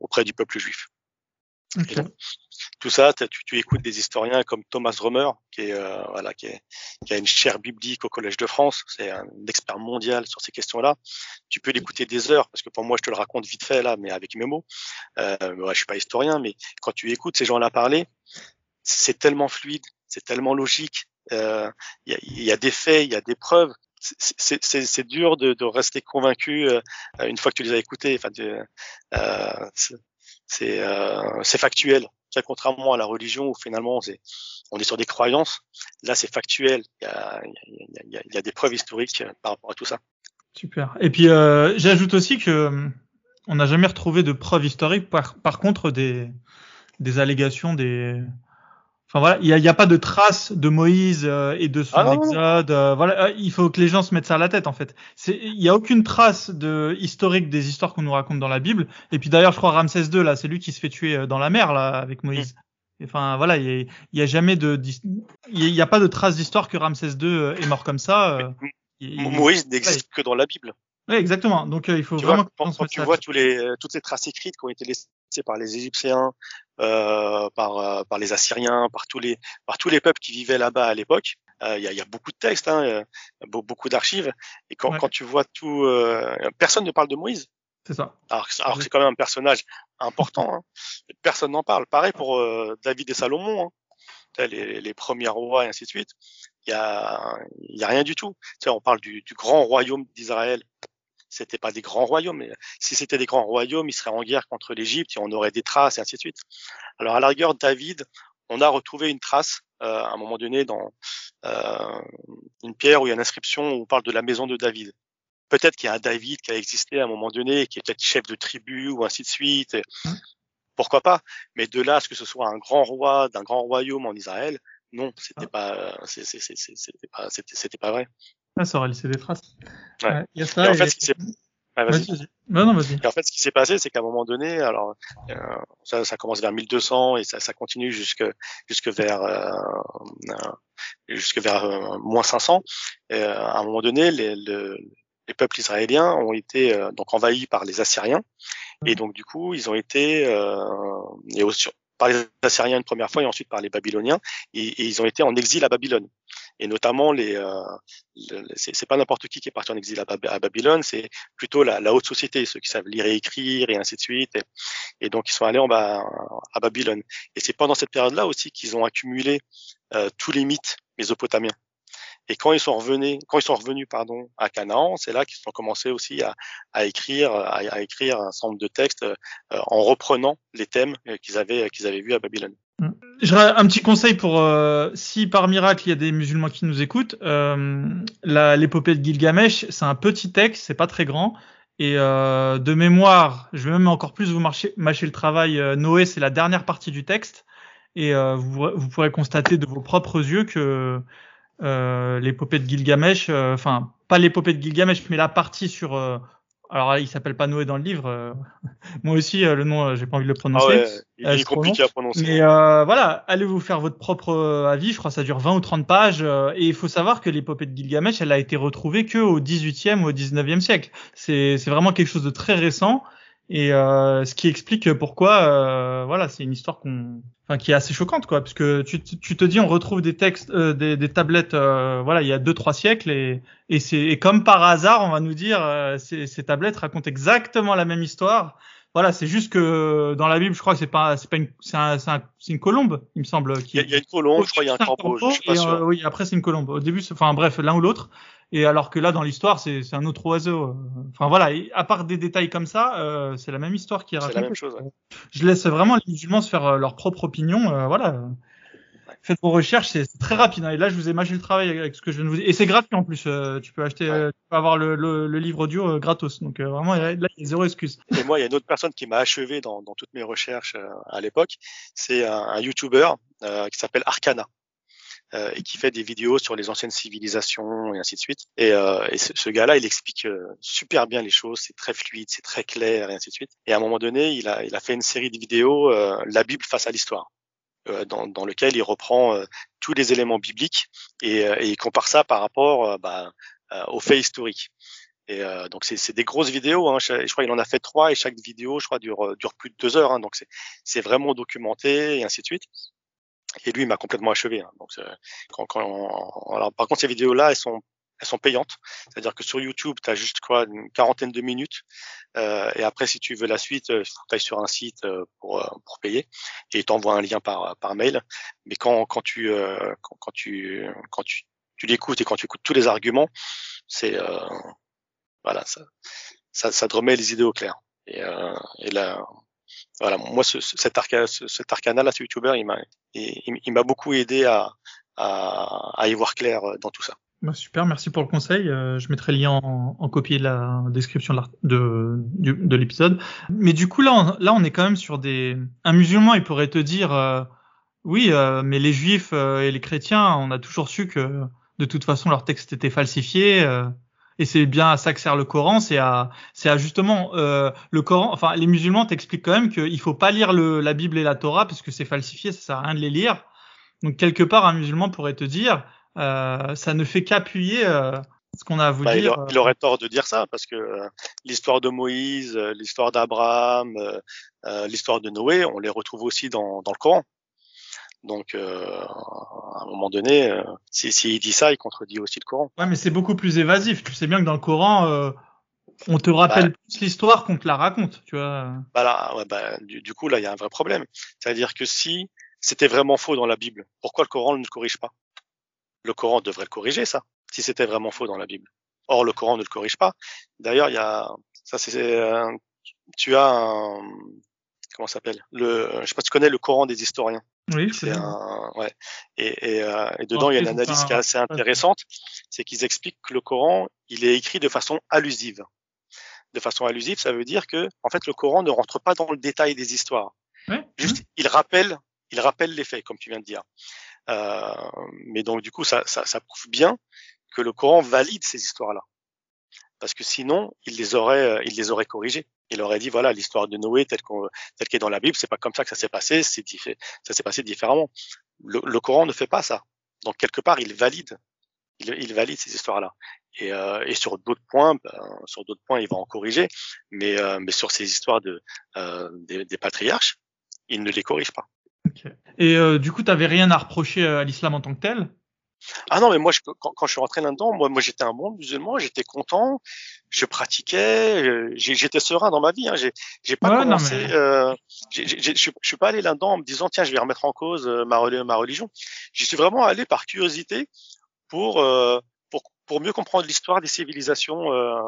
auprès du peuple juif. Okay. Tout ça, tu, tu, écoutes des historiens comme Thomas Romer, qui est euh, voilà, qui, qui, a une chaire biblique au Collège de France, c'est un expert mondial sur ces questions-là. Tu peux l'écouter des heures, parce que pour moi, je te le raconte vite fait là, mais avec mes mots. Euh, ouais, je suis pas historien, mais quand tu écoutes ces gens-là parler, c'est tellement fluide, c'est tellement logique. Euh, il y, a, y, a, des faits, il y a des preuves. C'est dur de, de, rester convaincu euh, une fois que tu les as écoutés. Enfin, euh, c'est factuel contrairement à la religion où finalement on est sur des croyances, là c'est factuel. Il y a, a, y a, des preuves historiques par rapport à tout ça. Super. Et puis euh, j'ajoute aussi que on n'a jamais retrouvé de preuves historiques. Par, par contre, des, des allégations, des Enfin voilà, il n'y a, a, pas de traces de Moïse euh, et de son ah, exode. Euh, voilà, euh, il faut que les gens se mettent ça à la tête en fait. Il n'y a aucune trace de historique des histoires qu'on nous raconte dans la Bible. Et puis d'ailleurs, je crois Ramsès II là, c'est lui qui se fait tuer dans la mer là avec Moïse. Mm. Enfin voilà, il n'y a, a, jamais de, il n'y a, pas de trace d'histoire que Ramsès II est mort comme ça. Moïse n'existe que dans la Bible. Oui, exactement. Donc il faut vraiment. Vois, quand, tu vois tous les, toutes les traces écrites qui ont été laissées par les Égyptiens, euh, par, euh, par les Assyriens, par tous les, par tous les peuples qui vivaient là-bas à l'époque. Euh, il y, a, y, a, beaucoup de textes, hein, beaucoup d'archives. Et quand, quand, tu vois tout, personne ne parle de Moïse. C'est ça. Alors, alors que c'est quand même un personnage important. Hein. *laughs* Personne n'en parle. Pareil pour David et Salomon. Hein. Les, les, premiers rois et ainsi de suite. Il y a, y a rien du tout. Tu sais, on parle du, du grand royaume d'Israël c'était pas des grands royaumes. Mais si c'était des grands royaumes, ils seraient en guerre contre l'Égypte et on aurait des traces et ainsi de suite. Alors à la rigueur, David, on a retrouvé une trace euh, à un moment donné dans euh, une pierre où il y a une inscription où on parle de la maison de David. Peut-être qu'il y a un David qui a existé à un moment donné, qui est peut-être chef de tribu ou ainsi de suite. Mmh. Pourquoi pas? Mais de là à ce que ce soit un grand roi d'un grand royaume en Israël, non, c'était ah. pas, c'était pas, c'était pas vrai. Ah, ça aurait laissé des traces. Ouais. y a ça, en fait, ce qui s'est non, non, vas-y. en fait, ce qui s'est passé, c'est qu'à un moment donné, alors euh, ça, ça, commence vers 1200 et ça, ça continue jusque jusque vers euh, euh jusque vers euh, moins 500. Et, euh, à un moment donné, les, le, les peuples israéliens ont été donc envahis par les Assyriens et donc du coup, ils ont été et aussi, par les Assyriens une première fois et ensuite par les Babyloniens et, ils ont été en exil à Babylone et notamment les, euh, c'est pas n'importe qui qui est parti en exil à, Babylone, c'est plutôt la, la, haute société, ceux qui savent lire et écrire et ainsi de suite. Et, donc ils sont allés en bas à Babylone. Et c'est pendant cette période-là aussi qu'ils ont accumulé euh, tous les mythes mésopotamiens. Et quand ils sont revenus, quand ils sont revenus pardon à Canaan, c'est là qu'ils ont commencé aussi à, à écrire, à, à, écrire un nombre de textes euh, en reprenant les thèmes qu'ils avaient qu'ils avaient vus à Babylone. Un petit conseil pour euh, si par miracle il y a des musulmans qui nous écoutent, euh, l'épopée de Gilgamesh, c'est un petit texte, c'est pas très grand. Et euh, de mémoire, je vais même encore plus vous marcher, mâcher le travail. Euh, Noé, c'est la dernière partie du texte, et euh, vous, vous, pourrez constater de vos propres yeux que l'épopée de Gilgamesh, enfin pas l'épopée de Gilgamesh, mais la partie sur alors il s'appelle pas Noé dans le livre. Euh, *laughs* moi aussi euh, le nom euh, j'ai pas envie de le prononcer. Ah il est compliqué à prononcer. Mais voilà, allez vous faire votre propre avis. Je crois que ça dure 20 ou 30 pages. et il faut savoir que l'épopée de Gilgamesh, elle a été retrouvée que au 18e ou au 19e siècle. C'est c'est vraiment quelque chose de très récent. Et euh, ce qui explique pourquoi, euh, voilà, c'est une histoire qu'on, enfin, qui est assez choquante, quoi, parce que tu, tu te dis, on retrouve des textes, euh, des, des, tablettes, euh, voilà, il y a deux trois siècles, et, et c'est, et comme par hasard, on va nous dire, euh, ces, ces tablettes racontent exactement la même histoire. Voilà, c'est juste que dans la Bible, je crois que c'est pas, c'est pas une, c'est un, un, une colombe, il me semble. Qui... Il, y a, il y a une colombe, je crois, il y a un corbeau. Je suis pas sûr. oui, après c'est une colombe. Au début, enfin bref, l'un ou l'autre. Et alors que là, dans l'histoire, c'est un autre oiseau. Euh. Enfin voilà, à part des détails comme ça, euh, c'est la même histoire qui est racontée. C'est la même chose. Ouais. Je laisse vraiment les musulmans se faire euh, leur propre opinion. Euh, voilà. Faites vos recherches, c'est très rapide. Hein. Et là, je vous ai mâché le travail avec ce que je viens de vous dire. Et c'est gratuit en plus. tu peux acheter, ouais. tu peux avoir le, le, le livre audio gratos. Donc vraiment, là, il y a zéro excuse. Et moi, il y a une autre personne qui m'a achevé dans, dans, toutes mes recherches à l'époque. C'est un, un YouTuber qui s'appelle Arcana. Euh, et qui fait des vidéos sur les anciennes civilisations et ainsi de suite. Et, euh, et ce, ce gars-là, il explique euh, super bien les choses, c'est très fluide, c'est très clair et ainsi de suite. Et à un moment donné, il a, il a fait une série de vidéos, euh, la Bible face à l'histoire. Euh, dans, dans, lequel il reprend tous les éléments bibliques et, et, il compare ça par rapport bah, aux faits historiques. Et euh, donc c'est des grosses vidéos. Hein. Je, crois qu'il en a fait trois et chaque vidéo, je crois, dure, dure plus de deux heures. Hein. Donc c'est vraiment documenté et ainsi de suite. Et lui, il m'a complètement achevé. Hein. Donc quand, quand, alors par contre, ces vidéos-là, elles sont elles sont payantes. C'est-à-dire que sur YouTube, tu as juste quoi une quarantaine de minutes. Euh, et après, si tu veux la suite, que tu ailles sur un site euh, pour, euh, pour payer et t'envoie un lien par, par mail. Mais quand, quand tu euh, quand, quand, tu quand tu, tu l'écoutes et quand tu écoutes tous les arguments, c'est voilà ça, ça, ça te remet les idées au clair. Et, et là, voilà, moi, ce, cet, arcana, cet arcana là, ce YouTuber, il m'a, il, m'a beaucoup aidé à, à, à y voir clair dans tout ça. Bah, super, merci pour le conseil. Euh, je mettrai le lien en, en copie de la description de, de, de l'épisode. Mais du coup, là on, là, on est quand même sur des... Un musulman, il pourrait te dire, euh, oui, euh, mais les juifs et les chrétiens, on a toujours su que de toute façon, leur texte était falsifié. Et c'est bien à ça que sert le Coran, c'est à, c'est à justement le Coran. Enfin, les musulmans t'expliquent quand même qu'il faut pas lire le, la Bible et la Torah parce que c'est falsifié, ça sert à rien de les lire. Donc quelque part, un musulman pourrait te dire, euh, ça ne fait qu'appuyer euh, ce qu'on a à vous bah, dire. Il, aurait tort de dire ça parce que euh, l'histoire de Moïse, l'histoire d'Abraham, l'histoire de Noé, on les retrouve aussi dans, dans le Coran. Donc, euh, à un moment donné, euh, s'il si, dit ça, il contredit aussi le Coran. Ouais, mais c'est beaucoup plus évasif. Tu sais bien que dans le Coran, euh, on te rappelle bah, plus l'histoire qu'on te la raconte, tu vois. Bah là, ouais, bah, du, du, coup, là, il y a un vrai problème. C'est-à-dire que si c'était vraiment faux dans la Bible, pourquoi le Coran ne le corrige pas? Le Coran devrait le corriger, ça, si c'était vraiment faux dans la Bible. Or, le Coran ne le corrige pas. D'ailleurs, il y a, ça c'est, euh, tu as un, comment s'appelle? Le, je sais pas, tu connais le Coran des historiens. Oui, c'est un, ouais. Et, et, euh, et dedans, il y a une analyse qui est assez intéressante, c'est qu'ils expliquent que le Coran, il est écrit de façon allusive. De façon allusive, ça veut dire que, en fait, le Coran ne rentre pas dans le détail des histoires. Ouais. Juste, mmh. il rappelle, il rappelle les faits, comme tu viens de dire. Euh, mais donc du coup, ça, ça, ça, prouve bien que le Coran valide ces histoires-là, parce que sinon, il les aurait, euh, il les aurait corrigées. Il aurait dit voilà, l'histoire de Noé telle qu'on, telle qu'est dans la Bible, c'est pas comme ça que ça s'est passé, ça s'est passé différemment. Le, Coran ne fait pas ça. Donc quelque part, il valide, il, valide ces histoires-là. Et, euh, et, sur d'autres points, ben, sur d'autres points, il va en corriger, mais, euh, sur ces histoires de, des, patriarches, il ne les corrige pas. Okay. Et du coup, tu n'avais rien à reprocher à l'islam en tant que tel? Ah non, mais moi, je, quand, quand, je suis rentré là-dedans, moi, moi j'étais un bon musulman, j'étais content, je pratiquais, j'étais serein dans ma vie. Hein, j'ai pas ouais, commencé, mais... euh, je suis pas allé là-dedans en me disant tiens, je vais remettre en cause euh, ma, ma religion. J'y suis vraiment allé par curiosité pour euh, pour, pour mieux comprendre l'histoire des civilisations euh,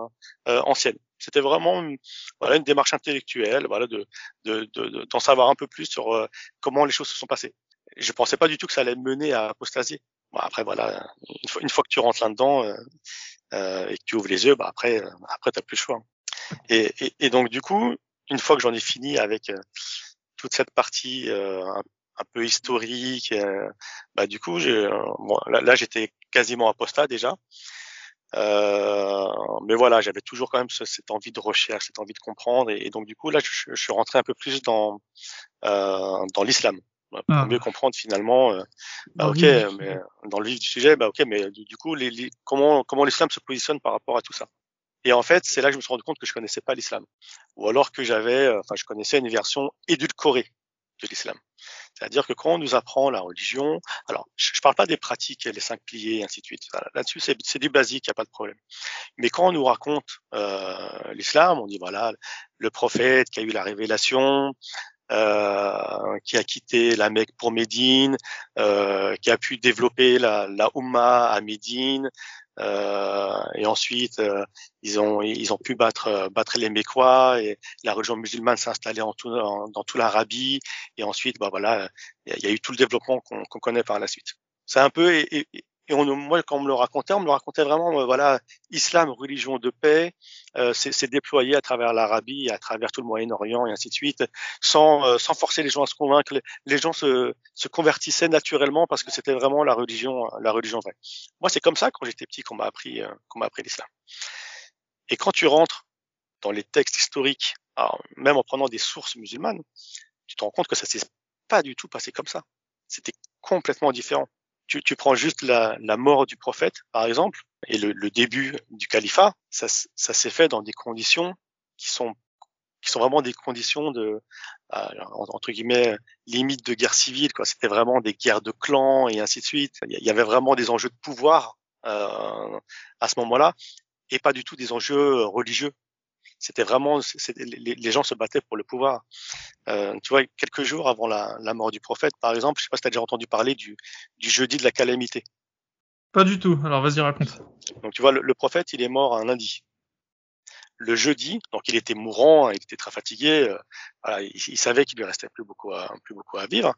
euh, anciennes. C'était vraiment une, voilà, une démarche intellectuelle, voilà, de, de, de, d'en savoir un peu plus sur euh, comment les choses se sont passées. Je pensais pas du tout que ça allait mener à apostasier. Après, voilà, une fois, une fois que tu rentres là-dedans euh, euh, et que tu ouvres les yeux, bah après, euh, après t'as plus le choix. Et, et, et, donc du coup, une fois que j'en ai fini avec euh, toute cette partie un, un, peu historique, bah du coup, bon, là, j'étais quasiment apostat déjà. Euh, mais voilà, j'avais toujours quand même ce, cette envie de recherche, cette envie de comprendre, et, et donc du coup là, je, je, suis rentré un peu plus dans euh, dans l'islam pour ah. mieux comprendre finalement. Euh, bah, ok, mais dans le vif du sujet, bah ok, mais du, du coup, les, les, comment comment l'islam se positionne par rapport à tout ça? Et en fait, c'est là que je me suis rendu compte que je connaissais pas l'islam, ou alors que j'avais, euh, enfin, je connaissais une version édulcorée de l'islam. C'est-à-dire que quand on nous apprend la religion, alors je ne parle pas des pratiques, les cinq piliers, et ainsi de suite. Là-dessus, c'est du basique, il n'y a pas de problème. Mais quand on nous raconte euh, l'islam, on dit voilà, le prophète qui a eu la révélation, euh, qui a quitté la Mecque pour Médine, euh, qui a pu développer la, la à Médine, euh, et ensuite, euh, ils ont ils ont pu battre euh, battre les Mécois et la religion musulmane s'est installée en tout, dans toute l'Arabie. Et ensuite, bah voilà, il y, a eu tout le développement qu'on qu connaît par la suite. C'est un peu et, on, moi, quand on me le racontait, on me le racontait vraiment, euh, voilà, islam, religion de paix, euh, c'est déployé à travers l'Arabie, à travers tout le Moyen-Orient et ainsi de suite, sans, euh, sans forcer les gens à se convaincre. Les, les gens se, se convertissaient naturellement parce que c'était vraiment la religion, la religion vraie. Moi, c'est comme ça quand j'étais petit qu'on m'a appris, euh, qu'on m'a appris l'islam. Et quand tu rentres dans les textes historiques, alors, même en prenant des sources musulmanes, tu te rends compte que ça s'est pas du tout passé comme ça. C'était complètement différent tu, tu prends juste la, la, mort du prophète, par exemple, et le, le, début du califat, ça, ça s'est fait dans des conditions qui sont qui sont vraiment des conditions de euh, entre guillemets limite de guerre civile quoi. C'était vraiment des guerres de clans et ainsi de suite. Il y avait vraiment des enjeux de pouvoir euh, à ce moment-là et pas du tout des enjeux religieux c'était vraiment les, les, gens se battaient pour le pouvoir. Euh, tu vois quelques jours avant la, la, mort du prophète par exemple je sais pas si tu as déjà entendu parler du, du jeudi de la calamité. Pas du tout. Alors vas-y raconte. Donc tu vois le, le prophète il est mort un lundi le jeudi, donc il était mourant, il était très fatigué, euh, voilà, il, il, savait qu'il lui restait plus beaucoup à, plus beaucoup à vivre,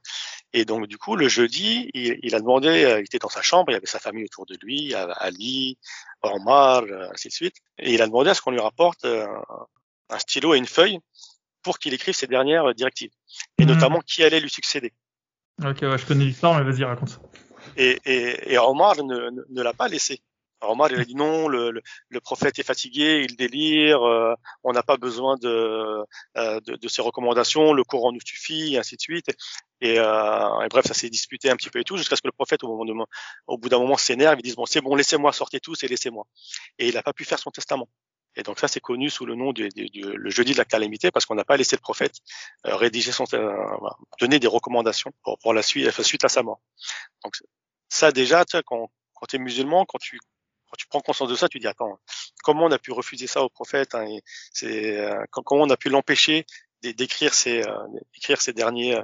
et donc du coup le jeudi, il, il, a demandé, euh, il était dans sa chambre, il y avait sa famille autour de lui, Ali, Omar, euh, ainsi de suite, et il a demandé à ce qu'on lui rapporte un stylo et une feuille pour qu'il écrive ses dernières directives, et mmh. notamment qui allait lui succéder. Ok, ouais, je connais l'histoire, mais vas-y raconte. Et, et, et Omar ne, ne, ne l'a pas laissé. Alors Omar, il a dit non, le, le, le prophète est fatigué, il délire, euh, on n'a pas besoin de, euh, de, de, ses recommandations, le Coran nous suffit, et ainsi de suite. Et, euh, et bref, ça s'est disputé un petit peu et tout, jusqu'à ce que le prophète, au, moment de, au bout d'un moment, s'énerve, il dit bon, c'est bon, laissez-moi, sortez tous et laissez-moi. Et il n'a pas pu faire son testament. Et donc ça, c'est connu sous le nom du, du, du, le jeudi de la calamité parce qu'on n'a pas laissé le prophète euh, rédiger son, euh, donner des recommandations pour, pour la suite, suite à sa mort. Donc ça déjà, quand, quand tu es musulman, quand tu quand tu prends conscience de ça, tu dis attends, comment on a pu refuser ça au prophète hein, C'est euh, comment on a pu l'empêcher d'écrire ses, euh, d'écrire ses derniers,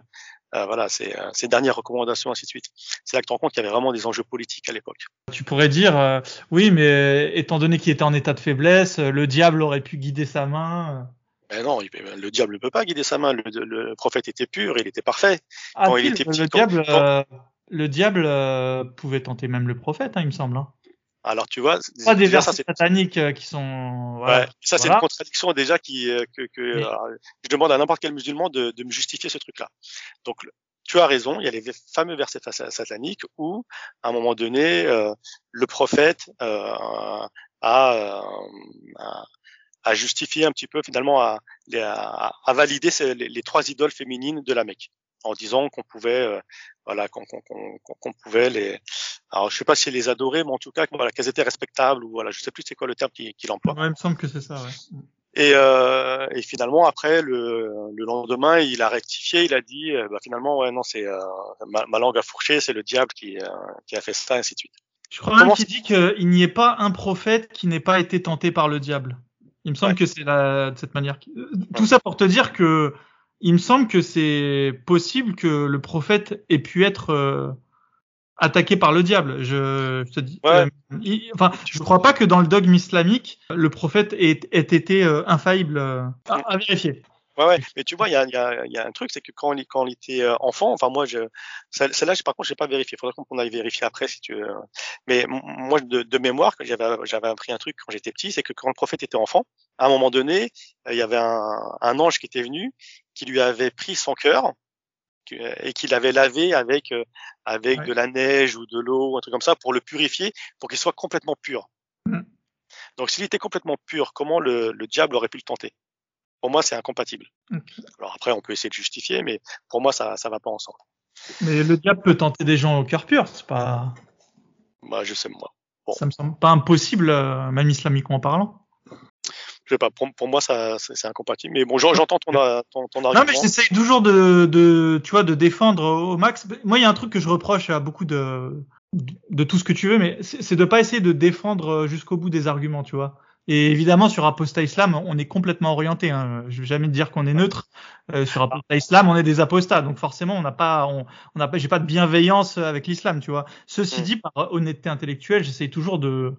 euh, voilà, ses, dernières recommandations, ainsi de suite. C'est là que tu te rends compte qu'il y avait vraiment des enjeux politiques à l'époque. Tu pourrais dire, oui, mais étant donné qu'il était en état de faiblesse, le diable aurait pu guider sa main. Ben non, le diable ne peut pas guider sa main. Le, le, prophète était pur, il était parfait. Ah, quand il était petit, le, diable, quand... le diable pouvait tenter même le prophète, hein, il me semble. Hein. Alors tu vois, pas des versets sataniques euh, qui sont. Voilà, ouais, ça c'est une contradiction déjà qui euh, que, que euh, je demande à n'importe quel musulman de, de me justifier ce truc-là. Donc tu as raison, il y a les fameux versets sataniques où à un moment donné euh, le prophète euh, a, a, a, justifié un petit peu finalement à, à, à valider ces, les, les, trois idoles féminines de la Mecque en disant qu'on pouvait euh, voilà qu'on qu qu pouvait les alors je sais pas si les adorer mais en tout cas voilà qu'elles étaient respectables ou voilà je sais plus c'est quoi le terme qu'il qu emploie ouais, il me semble que c'est ça ouais. et, euh, et finalement après le, le lendemain il a rectifié il a dit euh, bah, finalement ouais non c'est euh, ma, ma, langue a fourché c'est le diable qui, euh, qui a fait ça et ainsi de suite. Je crois même qu'il dit qu'il n'y ait pas un prophète qui n'ait pas été tenté par le diable. Il me semble ouais. que c'est de cette manière. Tout ça pour te dire que il me semble que c'est possible que le prophète ait pu être euh, attaqué par le diable. Je, je te dis. Ouais. Euh, il, enfin, je ne crois pas que dans le dogme islamique, le prophète ait, ait été euh, infaillible à, à, vérifier. Ouais, ouais, mais tu vois, il y a, y, a, y a, un truc, c'est que quand quand on était euh, enfant, enfin moi, je, celle-là, par contre, j'ai pas vérifié. Il faudrait qu'on aille vérifier après si tu veux. Mais moi, de, de mémoire, j'avais, j'avais appris un truc quand j'étais petit, c'est que quand le prophète était enfant, à un moment donné, il y avait un, un ange qui était venu, qui lui avait pris son cœur et qu'il avait lavé avec avec ouais. de la neige ou de l'eau ou un truc comme ça pour le purifier, pour qu'il soit complètement pur. Mmh. Donc, s'il était complètement pur, comment le, le diable aurait pu le tenter? Pour moi, c'est incompatible. Okay. Alors après, on peut essayer de justifier, mais pour moi, ça ça va pas ensemble. Mais le diable peut tenter des gens au cœur pur, c'est pas. Bah, je sais moi. Bon. Ça me semble pas impossible, euh, même islamiquement parlant. Je sais pas. Pour, pour moi, ça c'est incompatible. Mais bon, j'entends ton, ton, ton, argument. Non, mais j'essaye toujours de, de, tu vois, de défendre au max. Moi, il y a un truc que je reproche à beaucoup de de tout ce que tu veux, mais c'est de pas essayer de défendre jusqu'au bout des arguments, tu vois. Et évidemment, sur Apostat Islam, on est complètement orienté. Hein. Je vais jamais dire qu'on est neutre. Euh, sur Apostat Islam, on est des apostats. Donc forcément, on n'a pas, on, on n'a pas, j'ai pas de bienveillance avec l'islam, tu vois. Ceci mm. dit, par honnêteté intellectuelle, j'essaye toujours de,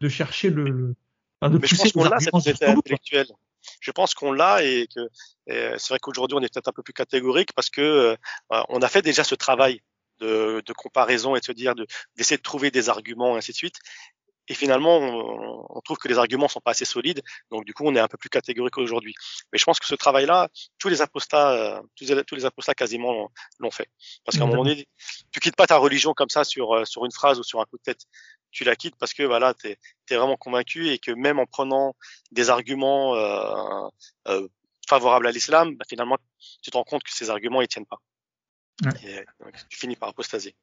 de chercher le, le enfin, de Mais je pense qu'on a cette honnêteté intellectuelle. Je pense qu'on l'a et que c'est vrai qu'aujourd'hui on est peut-être un peu plus catégorique parce que euh, on a fait déjà ce travail de, de, comparaison et de se dire d'essayer de, de, trouver des arguments et ainsi de suite. Et finalement, on, on, trouve que les arguments sont pas assez solides. Donc, du coup, on est un peu plus catégorique aujourd'hui. Mais je pense que ce travail-là, tous les apostats, euh, tous, les, tous les apostats quasiment l'ont fait. Parce qu'à un moment donné, tu quittes pas ta religion comme ça sur, euh, sur une phrase ou sur un coup de tête. Tu la quittes parce que voilà, tu es, es, vraiment convaincu et que même en prenant des arguments euh, euh, favorables à l'islam, bah, finalement, tu te rends compte que ces arguments, ils tiennent pas. Ouais. Et, donc, tu finis par apostaser.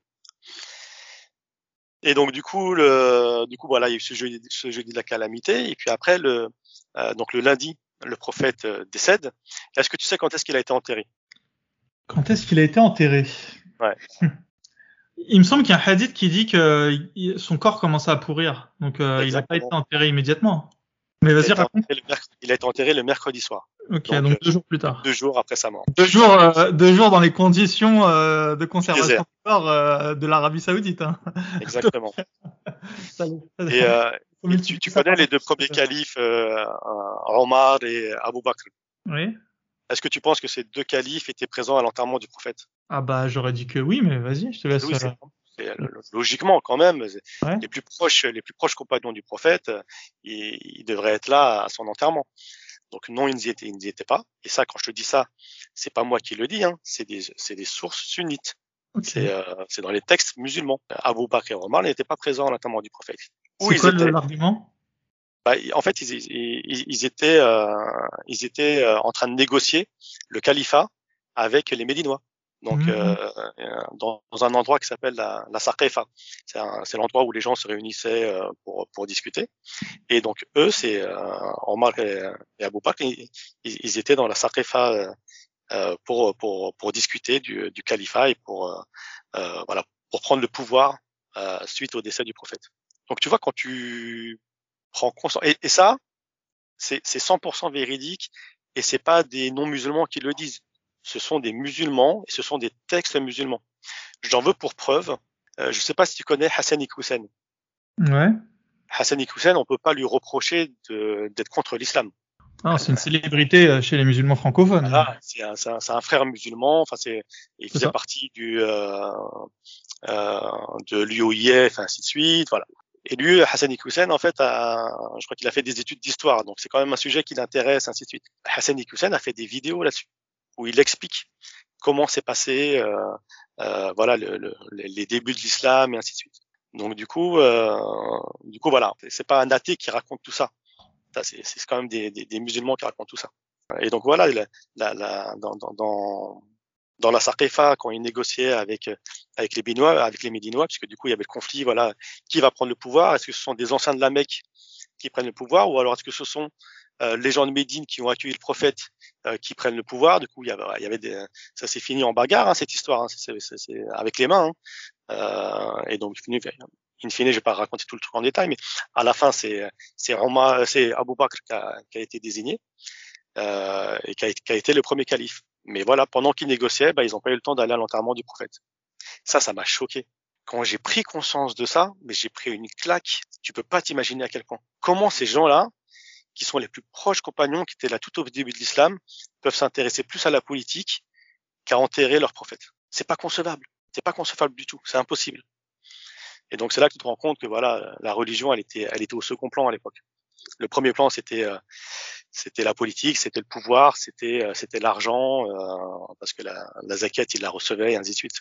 Et donc du coup, le, du coup voilà, il y a eu ce jeudi, ce jeudi de la calamité, et puis après le, euh, donc le lundi, le prophète euh, décède. Est-ce que tu sais quand est-ce qu'il a été enterré? Quand est-ce qu'il a été enterré? Ouais. *laughs* Il me semble qu'il y a un hadith qui dit que son corps commençait à pourrir, donc euh, il n'a pas été enterré immédiatement. Mais vas-y, raconte. Il a été enterré le mercredi soir. Ok, donc, donc deux jours plus tard. Deux jours après sa mort. Deux jours, euh, deux jours dans les conditions euh, de conservation du corps euh, de l'Arabie Saoudite. Hein. Exactement. *laughs* et euh, tu, tu connais les deux premiers califes, euh, Omar et Abu Bakr. Oui. Est-ce que tu penses que ces deux califes étaient présents à l'enterrement du prophète? Ah bah j'aurais dit que oui, mais vas-y, je te laisse. Oui, logiquement quand même, ouais. les plus proches, les plus proches compagnons du prophète, ils, ils, devraient être là à son enterrement. Donc non, ils n'y étaient, ils étaient pas. Et ça, quand je te dis ça, c'est pas moi qui le dis, hein, c'est des, c'est des sources sunnites. Okay. C'est, euh, c'est dans les textes musulmans. Abu Bakr et Omar n'étaient pas présents à l'enterrement du prophète. Où c'est quoi étaient... l'argument? Bah, En fait, ils, ils, ils étaient, euh, ils étaient euh, en train de négocier le califat avec les Médinois. Donc, mmh. euh, dans, dans, un endroit qui s'appelle la, la Sarkefa. C'est, l'endroit où les gens se réunissaient euh, pour, pour discuter. Et donc, eux, c'est euh, Omar et, et Abou Bakr, ils, ils, étaient dans la Sarkefa euh, pour, pour, pour discuter du, du califat et pour, euh, voilà, pour prendre le pouvoir suite au décès du prophète. Donc, tu vois, quand tu prends conscience... Et, et ça, c'est, c'est 100% véridique et c'est pas des non-musulmans qui le disent ce sont des musulmans et ce sont des textes musulmans. J'en veux pour preuve. Euh, je ne sais pas si tu connais Hassan Iqoussen. Ouais. Hassan Iqoussen, on peut pas lui reprocher d'être contre l'islam. Ah, c'est une célébrité euh, chez les musulmans francophones. Voilà, c'est un, un, un, frère musulman. Enfin, c'est, il faisait partie du euh, euh, de l'UOIF, ainsi de suite. Voilà. Et lui, Hassan Iqoussen, en fait, a, je crois qu'il a fait des études d'histoire, donc c'est quand même un sujet qui l'intéresse, ainsi de suite. Hassan Iqoussen a fait des vidéos là-dessus où il explique comment s'est passé euh, euh, voilà le, le, les débuts de l'islam et ainsi de suite. Donc du coup, euh, du coup voilà, c'est pas un athée qui raconte tout ça. c'est, quand même des, des, des, musulmans qui racontent tout ça. Et donc voilà, la, la, dans, dans, dans la Sarkefa, quand ils négociaient avec avec les Béninois, avec les Médinois, puisque du coup il y avait le conflit, voilà, qui va prendre le pouvoir Est-ce que ce sont des anciens de la Mecque qui prennent le pouvoir, ou alors est-ce que ce sont les gens de Médine qui ont accueilli le prophète euh, qui prennent le pouvoir. Du coup, il y avait, il y avait des, ça s'est fini en bagarre hein, cette histoire, hein, c'est, c'est, c'est avec les mains. Hein. Euh, et donc, in fine, je vais pas raconter tout le truc en détail, mais à la fin, c'est c'est c'est Abou Bakr qui a, qui a été désigné euh, et qui a, qui a, été le premier calife. Mais voilà, pendant qu'ils négociaient, bah, ils n'ont pas eu le temps d'aller à l'enterrement du prophète. Ça, ça m'a choqué. Quand j'ai pris conscience de ça, mais j'ai pris une claque. Tu peux pas t'imaginer à quel point. Comment ces gens-là, qui sont les plus proches compagnons, qui étaient là tout au début de l'islam, peuvent s'intéresser plus à la politique qu'à enterrer leur prophète. C'est pas concevable. C'est pas concevable du tout. C'est impossible. Et donc c'est là que tu te rends compte que voilà, la religion, elle était, elle était au second plan à l'époque. Le premier plan, c'était, euh, c'était la politique, c'était le pouvoir, c'était, euh, c'était l'argent, euh, parce que la, la zakat, il la recevait, et ainsi de suite.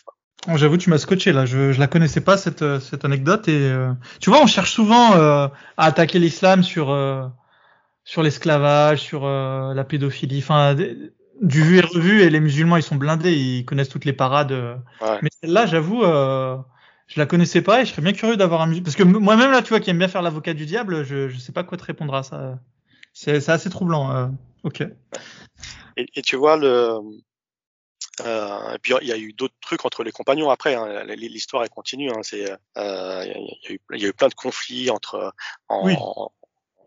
Oh, J'avoue, tu m'as scotché là. Je, je la connaissais pas cette, euh, cette anecdote et euh, tu vois, on cherche souvent euh, à attaquer l'islam sur sur l'esclavage, sur euh, la pédophilie, enfin du vu et revu. Et les musulmans, ils sont blindés, ils connaissent toutes les parades. Ouais. Mais celle-là, j'avoue, euh, je la connaissais pas et je serais bien curieux d'avoir un parce que moi-même là, tu vois, qui aime bien faire l'avocat du diable, je je sais pas quoi te répondre à ça. C'est c'est assez troublant. Euh. Ok. Et, et, tu vois le. Euh, et puis il y a eu d'autres trucs entre les compagnons après. Hein, L'histoire elle continue. Hein, c'est euh, il y, a eu il y a eu plein de conflits entre en, oui. en,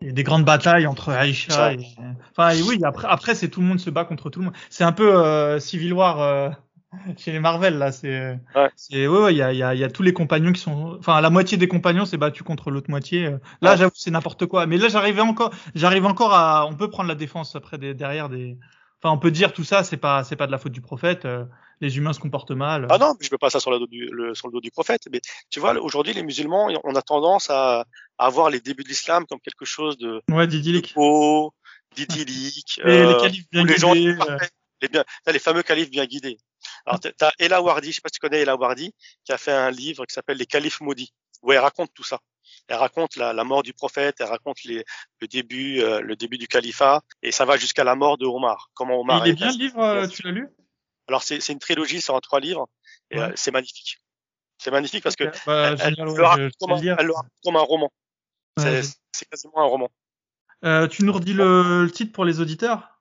il y a des grandes batailles entre Aïcha et... Enfin, et oui, après, après c'est tout le monde se bat contre tout le monde. C'est un peu euh, Civil War euh, *laughs* chez les Marvel, là. C'est, ouais. c'est, ouais, ouais, il y a, y, a, y a tous les compagnons qui sont, enfin, la moitié des compagnons s'est battu contre l'autre moitié. Là, ouais. j'avoue, c'est n'importe quoi. Mais là, j'arrivais encore, j'arrive encore à, on peut prendre la défense après des, derrière des, enfin, on peut dire tout ça, c'est pas, c'est pas de la faute du prophète. Euh, les humains se comportent mal. Ah non, je ne veux pas ça sur le, dos du, le, sur le dos du prophète. Mais tu vois, aujourd'hui, les musulmans, on a tendance à, à voir les débuts de l'islam comme quelque chose de ouais, d'idyllique, beau, d'idyllique. *laughs* Euh, les califes bien les guidés. Les, bien, les fameux califes bien guidés. Alors, tu as Ella Wardi, je sais pas si tu connais Ella Wardi, qui a fait un livre qui s'appelle Les califes maudits, où elle raconte tout ça. Elle raconte la, la mort du prophète, elle raconte les, le début, euh, le début du califat, et ça va jusqu'à la mort de Omar. Comment Omar. Il est bien le livre, euh, tu l'as lu? Alors c'est une trilogie, c'est en trois livres, et ouais. euh, c'est magnifique. C'est magnifique parce que bah, elle, elle le raconte comme un roman. Ouais, C'est c'est quasiment un roman. Euh, tu nous redis le, le titre pour les auditeurs?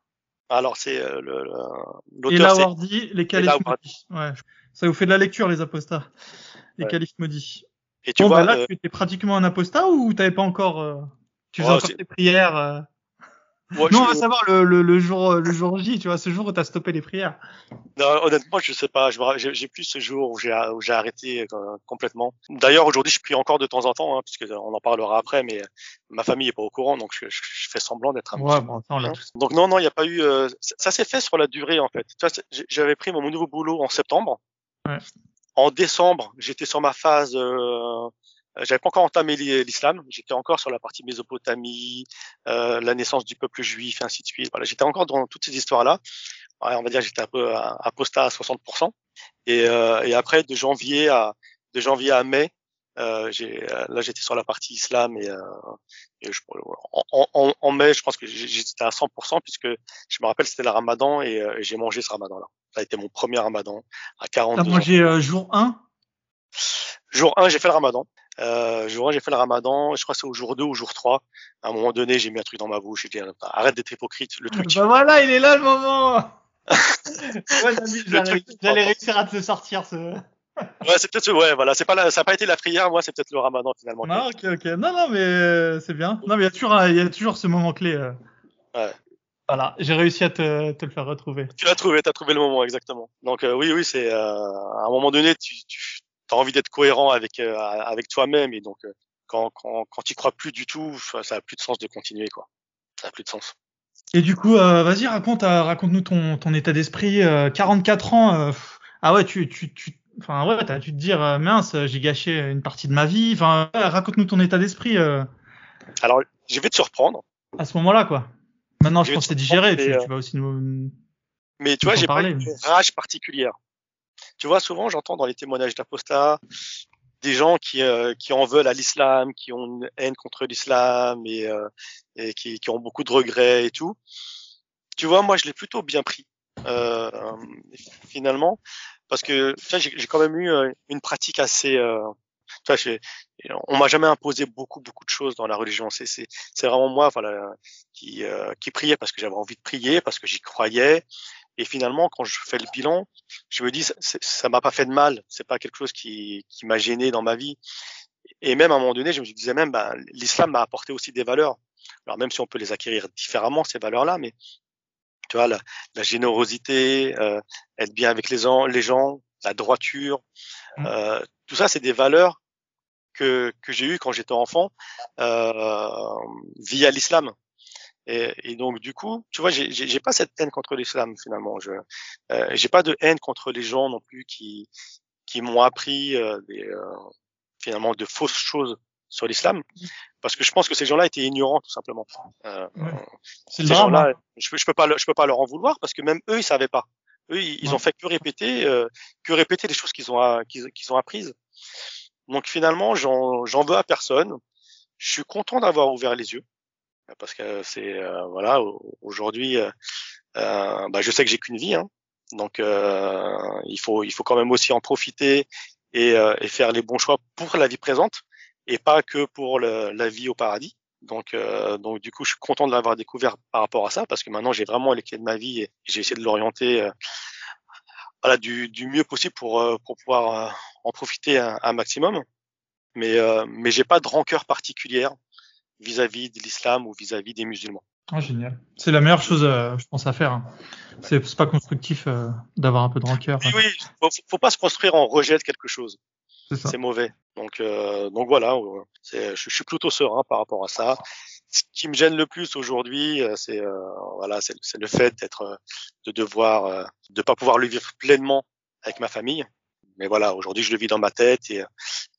Alors c'est euh, le- le- Et l'auteur, c'est Wardi, les califes maudits. Ouais. Ça vous fait de la lecture, les apostats. Les Ouais. califes maudits. et tu bon, vois bah là, euh, tu étais pratiquement un apostat ou t'avais pas encore. euh, Tu faisais Ouais, encore tes prières euh moi, je- on va savoir le, le, le jour, le jour J, tu vois, ce jour où t'as stoppé les prières. Non, honnêtement, je sais pas. J'ai plus ce jour où j'ai arrêté euh, complètement. D'ailleurs, aujourd'hui, je prie encore de temps en temps, hein, puisque on en parlera après, mais euh, ma famille est pas au courant, donc je, je- je fais semblant d'être un Ouais, bon, Hein. Donc non, non, il n'y a pas eu. euh, ça ça s'est fait sur la durée en fait. J'avais pris mon nouveau boulot en septembre. Ouais. En décembre, j'étais sur ma phase. Euh, j'avais pas encore entamé l'i- l'islam. J'étais encore sur la partie Mésopotamie, euh, la naissance du peuple juif, et ainsi de suite. Voilà, j'étais encore dans toutes ces histoires-là. Ouais, on va dire que j'étais un peu euh, apostat à 60%. Et, euh, et après, de janvier à de janvier à mai, euh, euh, là j'étais sur la partie islam et, euh, et je, en, en, en mai, je pense que j'étais à 100% puisque je me rappelle c'était le Ramadan et, euh, et j'ai mangé ce Ramadan-là. Ça a été mon premier Ramadan à 42 T'as mangé euh, jour 1 Jour 1, j'ai fait le Ramadan. Euh, 1, j'ai fait le Ramadan. Je crois que c'est au jour 2 ou jour 3. À un moment donné, j'ai mis un truc dans ma bouche. J'ai dit arrête d'être hypocrite. Le truc. Bah voilà, il est là le moment *laughs* Ouais, j'allais réussir à te le sortir ce. Ouais, c'est peut-être. Ouais, voilà. C'est pas la, ça a pas été la prière. Moi, c'est peut-être le Ramadan finalement. Non, ok, ok. Non, non, mais euh, c'est bien. Non, mais il y a toujours, il y a toujours ce moment clé. euh. Ouais. Voilà, j'ai réussi à te, te le faire retrouver. Tu l'as trouvé, t'as trouvé le moment exactement. Donc euh, oui, oui, c'est euh, à un moment donné, tu, tu as envie d'être cohérent avec euh, avec toi-même et donc euh, quand quand quand tu crois plus du tout, ça a plus de sens de continuer quoi. Ça a plus de sens. Et du coup, euh, vas-y, raconte, euh, raconte-nous ton, ton état d'esprit. euh, 44 ans. euh, ah ouais, tu, tu, tu, enfin ouais, t'as dû te dire mince, j'ai gâché une partie de ma vie. Enfin, ouais, raconte-nous ton état d'esprit euh, Alors, je vais te surprendre, à ce moment-là, quoi. Maintenant, je Je pense que c'est digéré. Tu, tu vas aussi nous. mais tu vois, j'ai pas mais- rage particulière. Tu vois, souvent j'entends dans les témoignages d'apostats des gens qui euh, qui en veulent à l'islam, qui ont une haine contre l'islam et euh, et qui qui ont beaucoup de regrets et tout. Tu vois, moi je l'ai plutôt bien pris euh, finalement parce que j'ai quand même eu euh, une pratique assez euh, tu vois, on m'a jamais imposé beaucoup beaucoup de choses dans la religion. C'est vraiment moi voilà qui euh, qui priais parce que j'avais envie de prier parce que j'y croyais et finalement quand je fais le bilan je me dis ça- m'a pas fait de mal. C'est pas quelque chose qui qui m'a gêné dans ma vie. Et même à un moment donné je me disais même ben, l'islam m'a apporté aussi des valeurs. Alors même si on peut les acquérir différemment ces valeurs là mais tu vois la, la générosité euh, être bien avec les gens les gens la droiture Mm. euh, tout ça c'est des valeurs que que j'ai eues quand j'étais enfant euh, via l'islam et, et donc du coup, tu vois, j'ai pas cette haine contre l'islam finalement. Je euh, j'ai pas de haine contre les gens non plus qui qui m'ont appris euh, des euh, finalement de fausses choses sur l'islam, parce que je pense que ces gens-là étaient ignorants tout simplement. Euh, Ouais. C'est ces gens-là, hein. je peux je peux pas je peux pas leur en vouloir parce que même eux ils savaient pas. Eux ils, Ouais. ont fait que répéter euh, que répéter les choses qu'ils ont a- qu'ils qu'ils ont apprises. Donc finalement, j'en veux à personne. Je suis content d'avoir ouvert les yeux parce que c'est euh, voilà au- aujourd'hui euh, euh, bah, je sais que j'ai qu'une vie hein. donc euh, il faut il faut quand même aussi en profiter et, euh, et faire les bons choix pour la vie présente et pas que pour le- la vie au paradis donc euh, donc du coup je suis content de l'avoir découvert par rapport à ça parce que maintenant j'ai vraiment les clés de ma vie et j'ai essayé de l'orienter voilà du, du mieux possible pour pour pouvoir en profiter un, un maximum mais mais j'ai pas de rancœur particulière vis-à-vis de l'islam ou vis-à-vis des musulmans. Ah, génial. C'est la meilleure chose, euh, je pense, à faire. hein. C'est pas constructif euh, d'avoir un peu de rancœur. Oui, oui, faut, faut pas se construire en rejet de quelque chose. C'est mauvais. Donc, euh, donc voilà, euh, je, je suis plutôt serein par rapport à ça. Ce qui me gêne le plus aujourd'hui, euh, c'est euh, voilà, c'est, le fait d'être, de devoir, euh, de pas pouvoir le vivre pleinement avec ma famille. Mais voilà, aujourd'hui, je le vis dans ma tête et,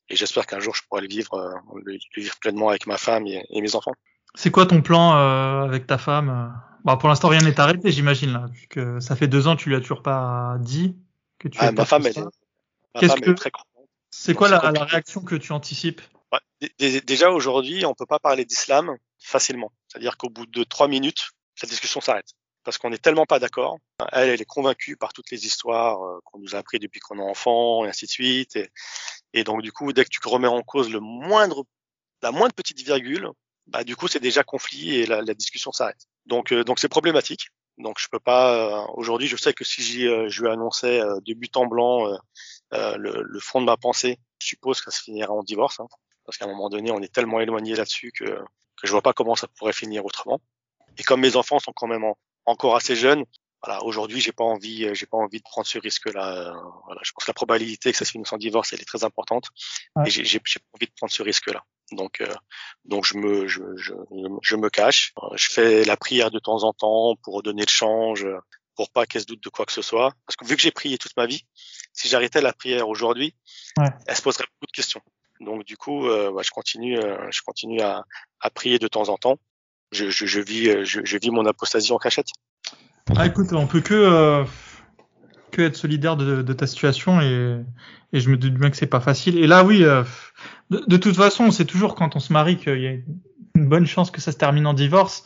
et j'espère qu'un jour, je pourrai le vivre, euh, le, vivre pleinement avec ma femme et, et mes enfants. C'est quoi ton plan euh, avec ta femme euh? Bah, pour l'instant, rien n'est arrêté, j'imagine, là, vu que ça fait deux ans, tu lui as toujours pas dit que tu Ah, ma femme, elle est, ma Qu'est-ce femme que- est très contente. C'est quoi la, réaction que tu anticipes? Ouais. Déjà aujourd'hui, on peut pas parler d'islam facilement. C'est-à-dire qu'au bout de trois minutes, la discussion s'arrête parce qu'on n'est tellement pas d'accord. Elle, elle est convaincue par toutes les histoires euh, qu'on nous a appris depuis qu'on est enfant et ainsi de suite. Et, Et donc, du coup, dès que tu remets en cause le moindre, la moindre petite virgule, bah, du coup, c'est déjà conflit et la, la discussion s'arrête. Donc, euh, donc c'est problématique. Donc, je peux pas. Euh, aujourd'hui, je sais que si je lui annonçais de but en blanc le, le, fond de ma pensée, je suppose que ça se finira en divorce, hein, parce qu'à un moment donné, on est tellement éloigné là-dessus que que je vois pas comment ça pourrait finir autrement. Et comme mes enfants sont quand même encore assez jeunes, voilà, aujourd'hui, j'ai pas envie, euh, j'ai pas envie de prendre ce risque-là. Euh, voilà, je pense que la probabilité que ça se finisse en divorce, elle est très importante, et j'ai, j'ai, pas envie de prendre ce risque-là. Donc, euh, donc je me, je, je, je, me cache. Je fais la prière de temps en temps pour donner le change, pour pas qu'elle se doute de quoi que ce soit. Parce que vu que j'ai prié toute ma vie, si j'arrêtais la prière aujourd'hui, ouais. elle se poserait beaucoup de questions. Donc du coup, euh, bah, je continue, je continue à, à, prier de temps en temps. Je, je, je vis, je, je vis mon apostasie en cachette. Ah écoute, on peut que euh, que être solidaire de, de ta situation et, et, je me doute bien que c'est pas facile. Et là, oui, euh, de, de, toute façon, c'est toujours quand on se marie qu'il y a une bonne chance que ça se termine en divorce.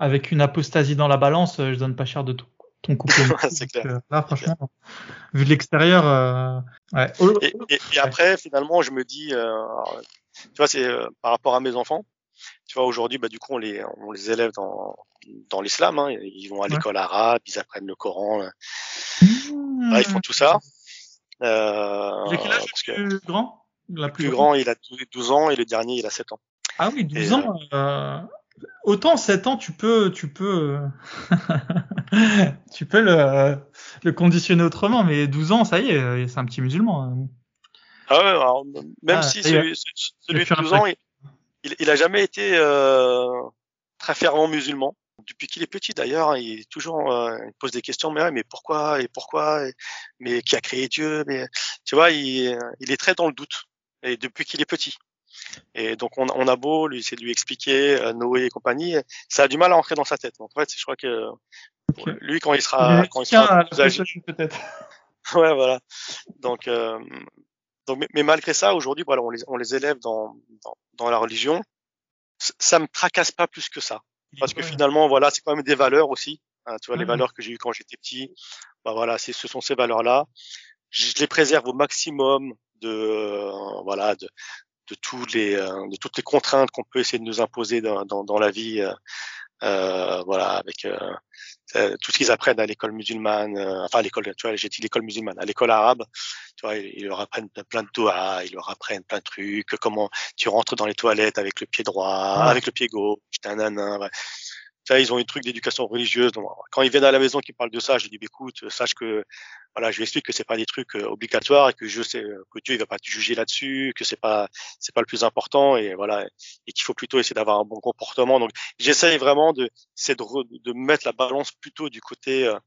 Avec une apostasie dans la balance, euh, je donne pas cher de tout ton couple. *laughs* c'est clair. là, franchement, vu de l'extérieur, euh, ouais. Et, et, et, après, finalement, je me dis, euh, tu vois, c'est par rapport à mes enfants. Tu vois, aujourd'hui, bah, du coup, on les, on les élève dans, dans l'islam. Hein. Ils vont à l'école arabe, ils apprennent le Coran. Mmh. ils font tout ça. Euh, il a quel âge le plus grand? Le plus, grand, il a 12 ans et le dernier, il a 7 ans. Ah oui, 12 et, ans. Euh, autant 7 ans, tu peux, tu peux, *laughs* tu peux le, le conditionner autrement, mais 12 ans, ça y est, c'est un petit musulman. Hein. Ah ouais, alors, même ah, si celui, celui de 12 ans, il, il, il, a jamais été euh, très fervent musulman. Depuis qu'il est petit d'ailleurs, il est toujours euh, il pose des questions mais mais pourquoi et pourquoi mais qui a créé Dieu mais tu vois il, il est très dans le doute et depuis qu'il est petit. Et donc on, on a beau lui essayer de lui expliquer euh, Noé et compagnie, ça a du mal à entrer dans sa tête. Donc en fait, je crois que lui quand il sera quand il sera plus âgé, peut-être. *laughs* ouais voilà. Donc euh, donc mais, malgré ça aujourd'hui voilà on les on les élève dans dans, dans la religion ça me tracasse pas plus que ça. Parce que finalement, voilà, c'est quand même des valeurs aussi. Hein, tu vois, les valeurs que j'ai eues quand j'étais petit, bah voilà, c'est, ce sont ces valeurs-là. Je les préserve au maximum de, euh, voilà, de, de tous les, euh, de toutes les contraintes qu'on peut essayer de nous imposer dans, dans, dans la vie. Euh, euh voilà, avec euh, tout ce qu'ils apprennent à l'école musulmane, euh, enfin à l'école, tu vois, j'ai dit l'école musulmane, à l'école arabe, tu vois, ils, leur apprennent plein de doigts, ils leur apprennent plein de trucs, comment tu rentres dans les toilettes avec le pied droit, avec le pied gauche, nanan, ouais ils ont un truc d'éducation religieuse. Donc, quand ils viennent à la maison, qu'ils parlent de ça, je dis, bah, écoute, sache que, voilà, je lui explique que c'est pas des trucs euh, obligatoires et que je sais euh, que Dieu il va pas te juger là-dessus, que c'est pas, c'est pas le plus important et voilà, et qu'il faut plutôt essayer d'avoir un bon comportement. Donc, j'essaye vraiment de, c'est de, de, mettre la balance plutôt du côté, euh,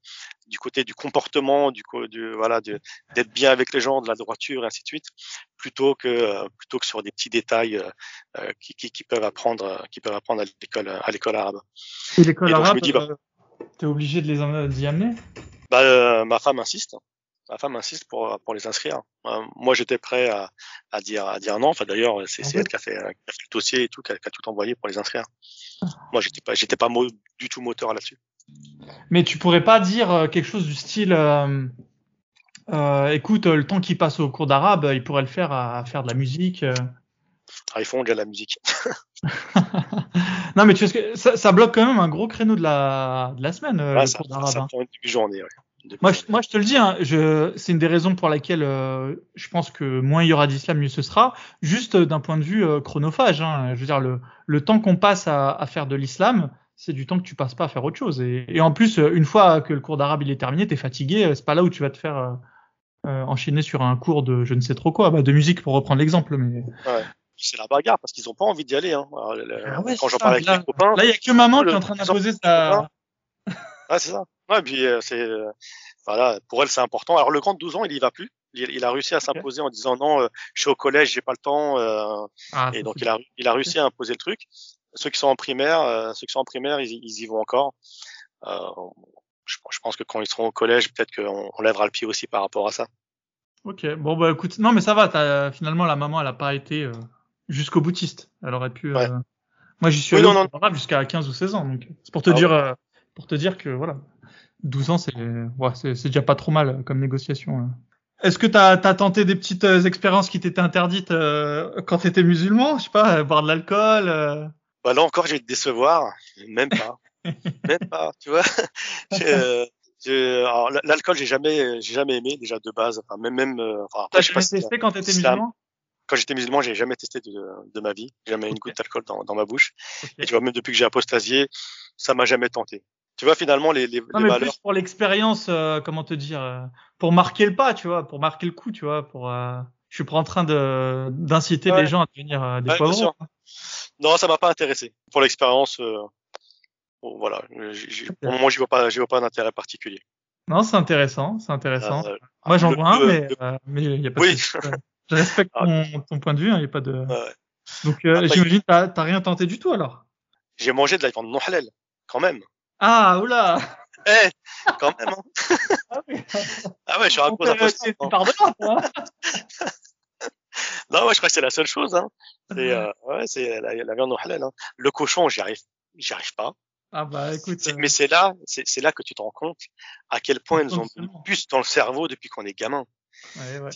du côté du comportement, du, du voilà, d'être bien avec les gens, de la droiture et ainsi de suite, plutôt que, plutôt que sur des petits détails qui, qui, qui peuvent apprendre, qui peuvent apprendre à l'école, à l'école arabe. Et l'école arabe, dis, bah, t'es obligé de les d'y amener? Bah, euh, Ma femme insiste. Ma femme insiste pour, pour les inscrire. Euh, moi, j'étais prêt à, à, dire, à dire non. Enfin, d'ailleurs, c'est elle qui a, fait, qui a fait le dossier et tout, qui a, qui a tout envoyé pour les inscrire. Ah. Moi, j'étais pas, j'étais pas du tout moteur là-dessus. Mais tu pourrais pas dire quelque chose du style, euh, euh, écoute, le temps qu'il passe au cours d'arabe, il pourrait le faire à, à faire de la musique. Ah, ils font déjà de la musique. *laughs* *laughs* non, mais tu sais, ça, ça, bloque quand même un gros créneau de la, de la semaine. Euh, ouais, ça, ça, prend une journée. Ouais. Moi, je, moi, je te le dis, hein, c'est une des raisons pour laquelle euh, je pense que moins il y aura d'islam, mieux ce sera. Juste d'un point de vue euh, chronophage. Hein, je veux dire, le, le temps qu'on passe à, à, faire de l'islam, c'est du temps que tu passes pas à faire autre chose. Et, et en plus, une fois que le cours d'arabe il est terminé, t'es fatigué. C'est pas là où tu vas te faire enchaîner sur un cours de je ne sais trop quoi, bah, de musique pour reprendre l'exemple. Mais ouais c'est la bagarre parce qu'ils ont pas envie d'y aller. Hein. Ah quand j'en parle avec là, mes copains. Là, il y a que maman qui est en train d'imposer sa. Ouais, c'est ça. Ouais, puis euh, c'est euh, voilà, pour elle c'est important. Alors le grand de 12 ans, il y va plus. Il, il a réussi à s'imposer en disant non, euh, je suis au collège, j'ai pas le temps. Euh, ah, et donc il a, il a réussi à imposer le truc. Ceux qui sont en primaire, euh, ceux qui sont en primaire, ils, ils y vont encore. Je, je, pense que quand ils seront au collège, peut-être qu'on on lèvera le pied aussi par rapport à ça. Ok, bon bah écoute, non mais ça va. Finalement, la maman, elle a pas été jusqu'au boutiste. Elle aurait pu. Euh... Moi, j'y suis allé jusqu'à 15 ou 16 ans. Donc, c'est pour te ah dire, euh, pour te dire que voilà, 12 ans, c'est, ouais, c'est, déjà pas trop mal comme négociation. Hein. Est-ce que tu as, tenté des petites euh, expériences qui t'étaient interdites euh, quand tu étais musulman Je sais pas, euh, boire de l'alcool euh... bah Là encore, j'ai te décevoir. Même pas. *laughs* Même pas, tu vois. *laughs* L'alcool, j'ai jamais, j'ai jamais aimé déjà de base. Enfin, même, même. Enfin, T'as jamais testé quand t'étais musulman? Quand j'étais musulman, j'ai jamais testé de, de ma vie. Jamais une goutte d'alcool dans, dans ma bouche. Et tu vois, même depuis que j'ai apostasié, ça m'a jamais tenté tu vois finalement les, les, non, mais Plus pour l'expérience, euh, comment te dire, euh, pour marquer le pas, tu vois, pour marquer le coup, tu vois, pour. Euh, je suis pas en train de d'inciter les gens à devenir euh, des ouais, poivrons. Non, ça m'a pas intéressé. Pour l'expérience, bon, voilà, pour le moment, j'y vois pas, j'y vois pas d'intérêt particulier. Non, c'est intéressant, c'est intéressant. Moi, j'en vois un, mais mais il y a pas. Oui. De... *laughs* Je respecte ah, ton, ton, point de vue, il hein, n'y a pas de. Ouais. Donc, j'imagine, t'as t'as rien tenté du tout alors? J'ai mangé de la viande non halal, quand même. Ah, oula *laughs* Eh, quand même. Hein. ah, oui. ah ouais, je suis un gros imposteur. Hein. *laughs* non, ouais, je crois que c'est la seule chose. Hein. *laughs* C'est euh, ouais, c'est la, la, viande au halal. Hein. Le cochon, j'y arrive, j'y arrive pas. Ah bah écoute. Euh... Mais c'est là, c'est là que tu te rends compte à quel point ils ont puce dans le cerveau depuis qu'on est gamin. Ouais, ouais.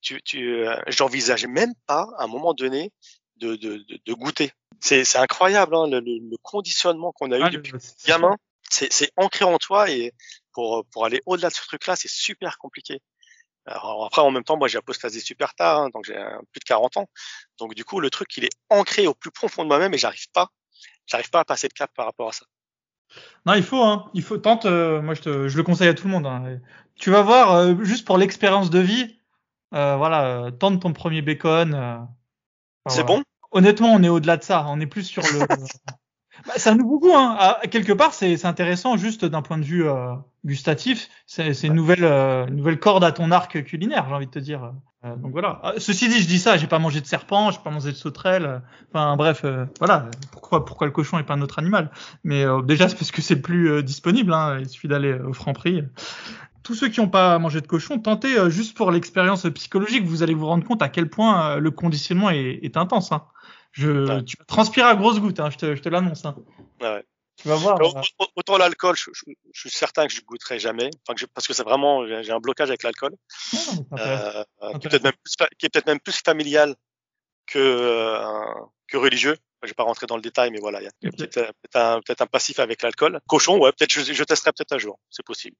Tu, tu, euh, j'envisageais même pas à un moment donné de, de, de, de goûter. C'est incroyable hein, le, le, conditionnement qu'on a eu ah, depuis gamin. C'est ancré en toi et pour, pour aller au-delà de ce truc-là, c'est super compliqué. Alors après, en même temps, moi, j'ai apostasé super tard, hein, donc j'ai plus de 40 ans. Donc du coup, le truc, il est ancré au plus profond de moi-même et j'arrive pas, j'arrive pas à passer le cap par rapport à ça. Non, il faut, hein, il faut tente. Euh, moi, je, te, je le conseille à tout le monde. Hein. Tu vas voir, euh, juste pour l'expérience de vie, euh, voilà, tente ton premier bacon. c'est bon? Honnêtement, on est au-delà de ça. On est plus sur le. *laughs* bah, c'est un nouveau goût. Hein. À, quelque part, c'est intéressant juste d'un point de vue euh, gustatif. C'est une nouvelle, euh, nouvelle corde à ton arc culinaire, j'ai envie de te dire. Euh, donc voilà. Ah, ceci dit, je dis ça, j'ai pas mangé de serpent, j'ai pas mangé de sauterelle. Enfin bref, voilà. Pourquoi, pourquoi le cochon est pas un autre animal? Mais déjà, c'est parce que c'est plus disponible. Hein. Il suffit d'aller au franc prix tous ceux qui n'ont pas mangé de cochon, tentez juste pour l'expérience psychologique, vous allez vous rendre compte à quel point le conditionnement est, est intense. Hein. Je, Tu transpires à grosses gouttes, hein, je te, je te l'annonce. Hein. Ouais. Tu vas voir. Autant l'alcool, je, je, je, suis certain que je goûterai jamais, enfin, que parce que c'est vraiment, j'ai un blocage avec l'alcool, euh, qui est peut-être même, plus, même familial que euh, que religieux. Je vais pas rentrer dans le détail, mais voilà, il y a, okay. peut-être un, peut un, passif avec l'alcool. Cochon, ouais, peut-être je, testerai peut-être un jour, c'est possible.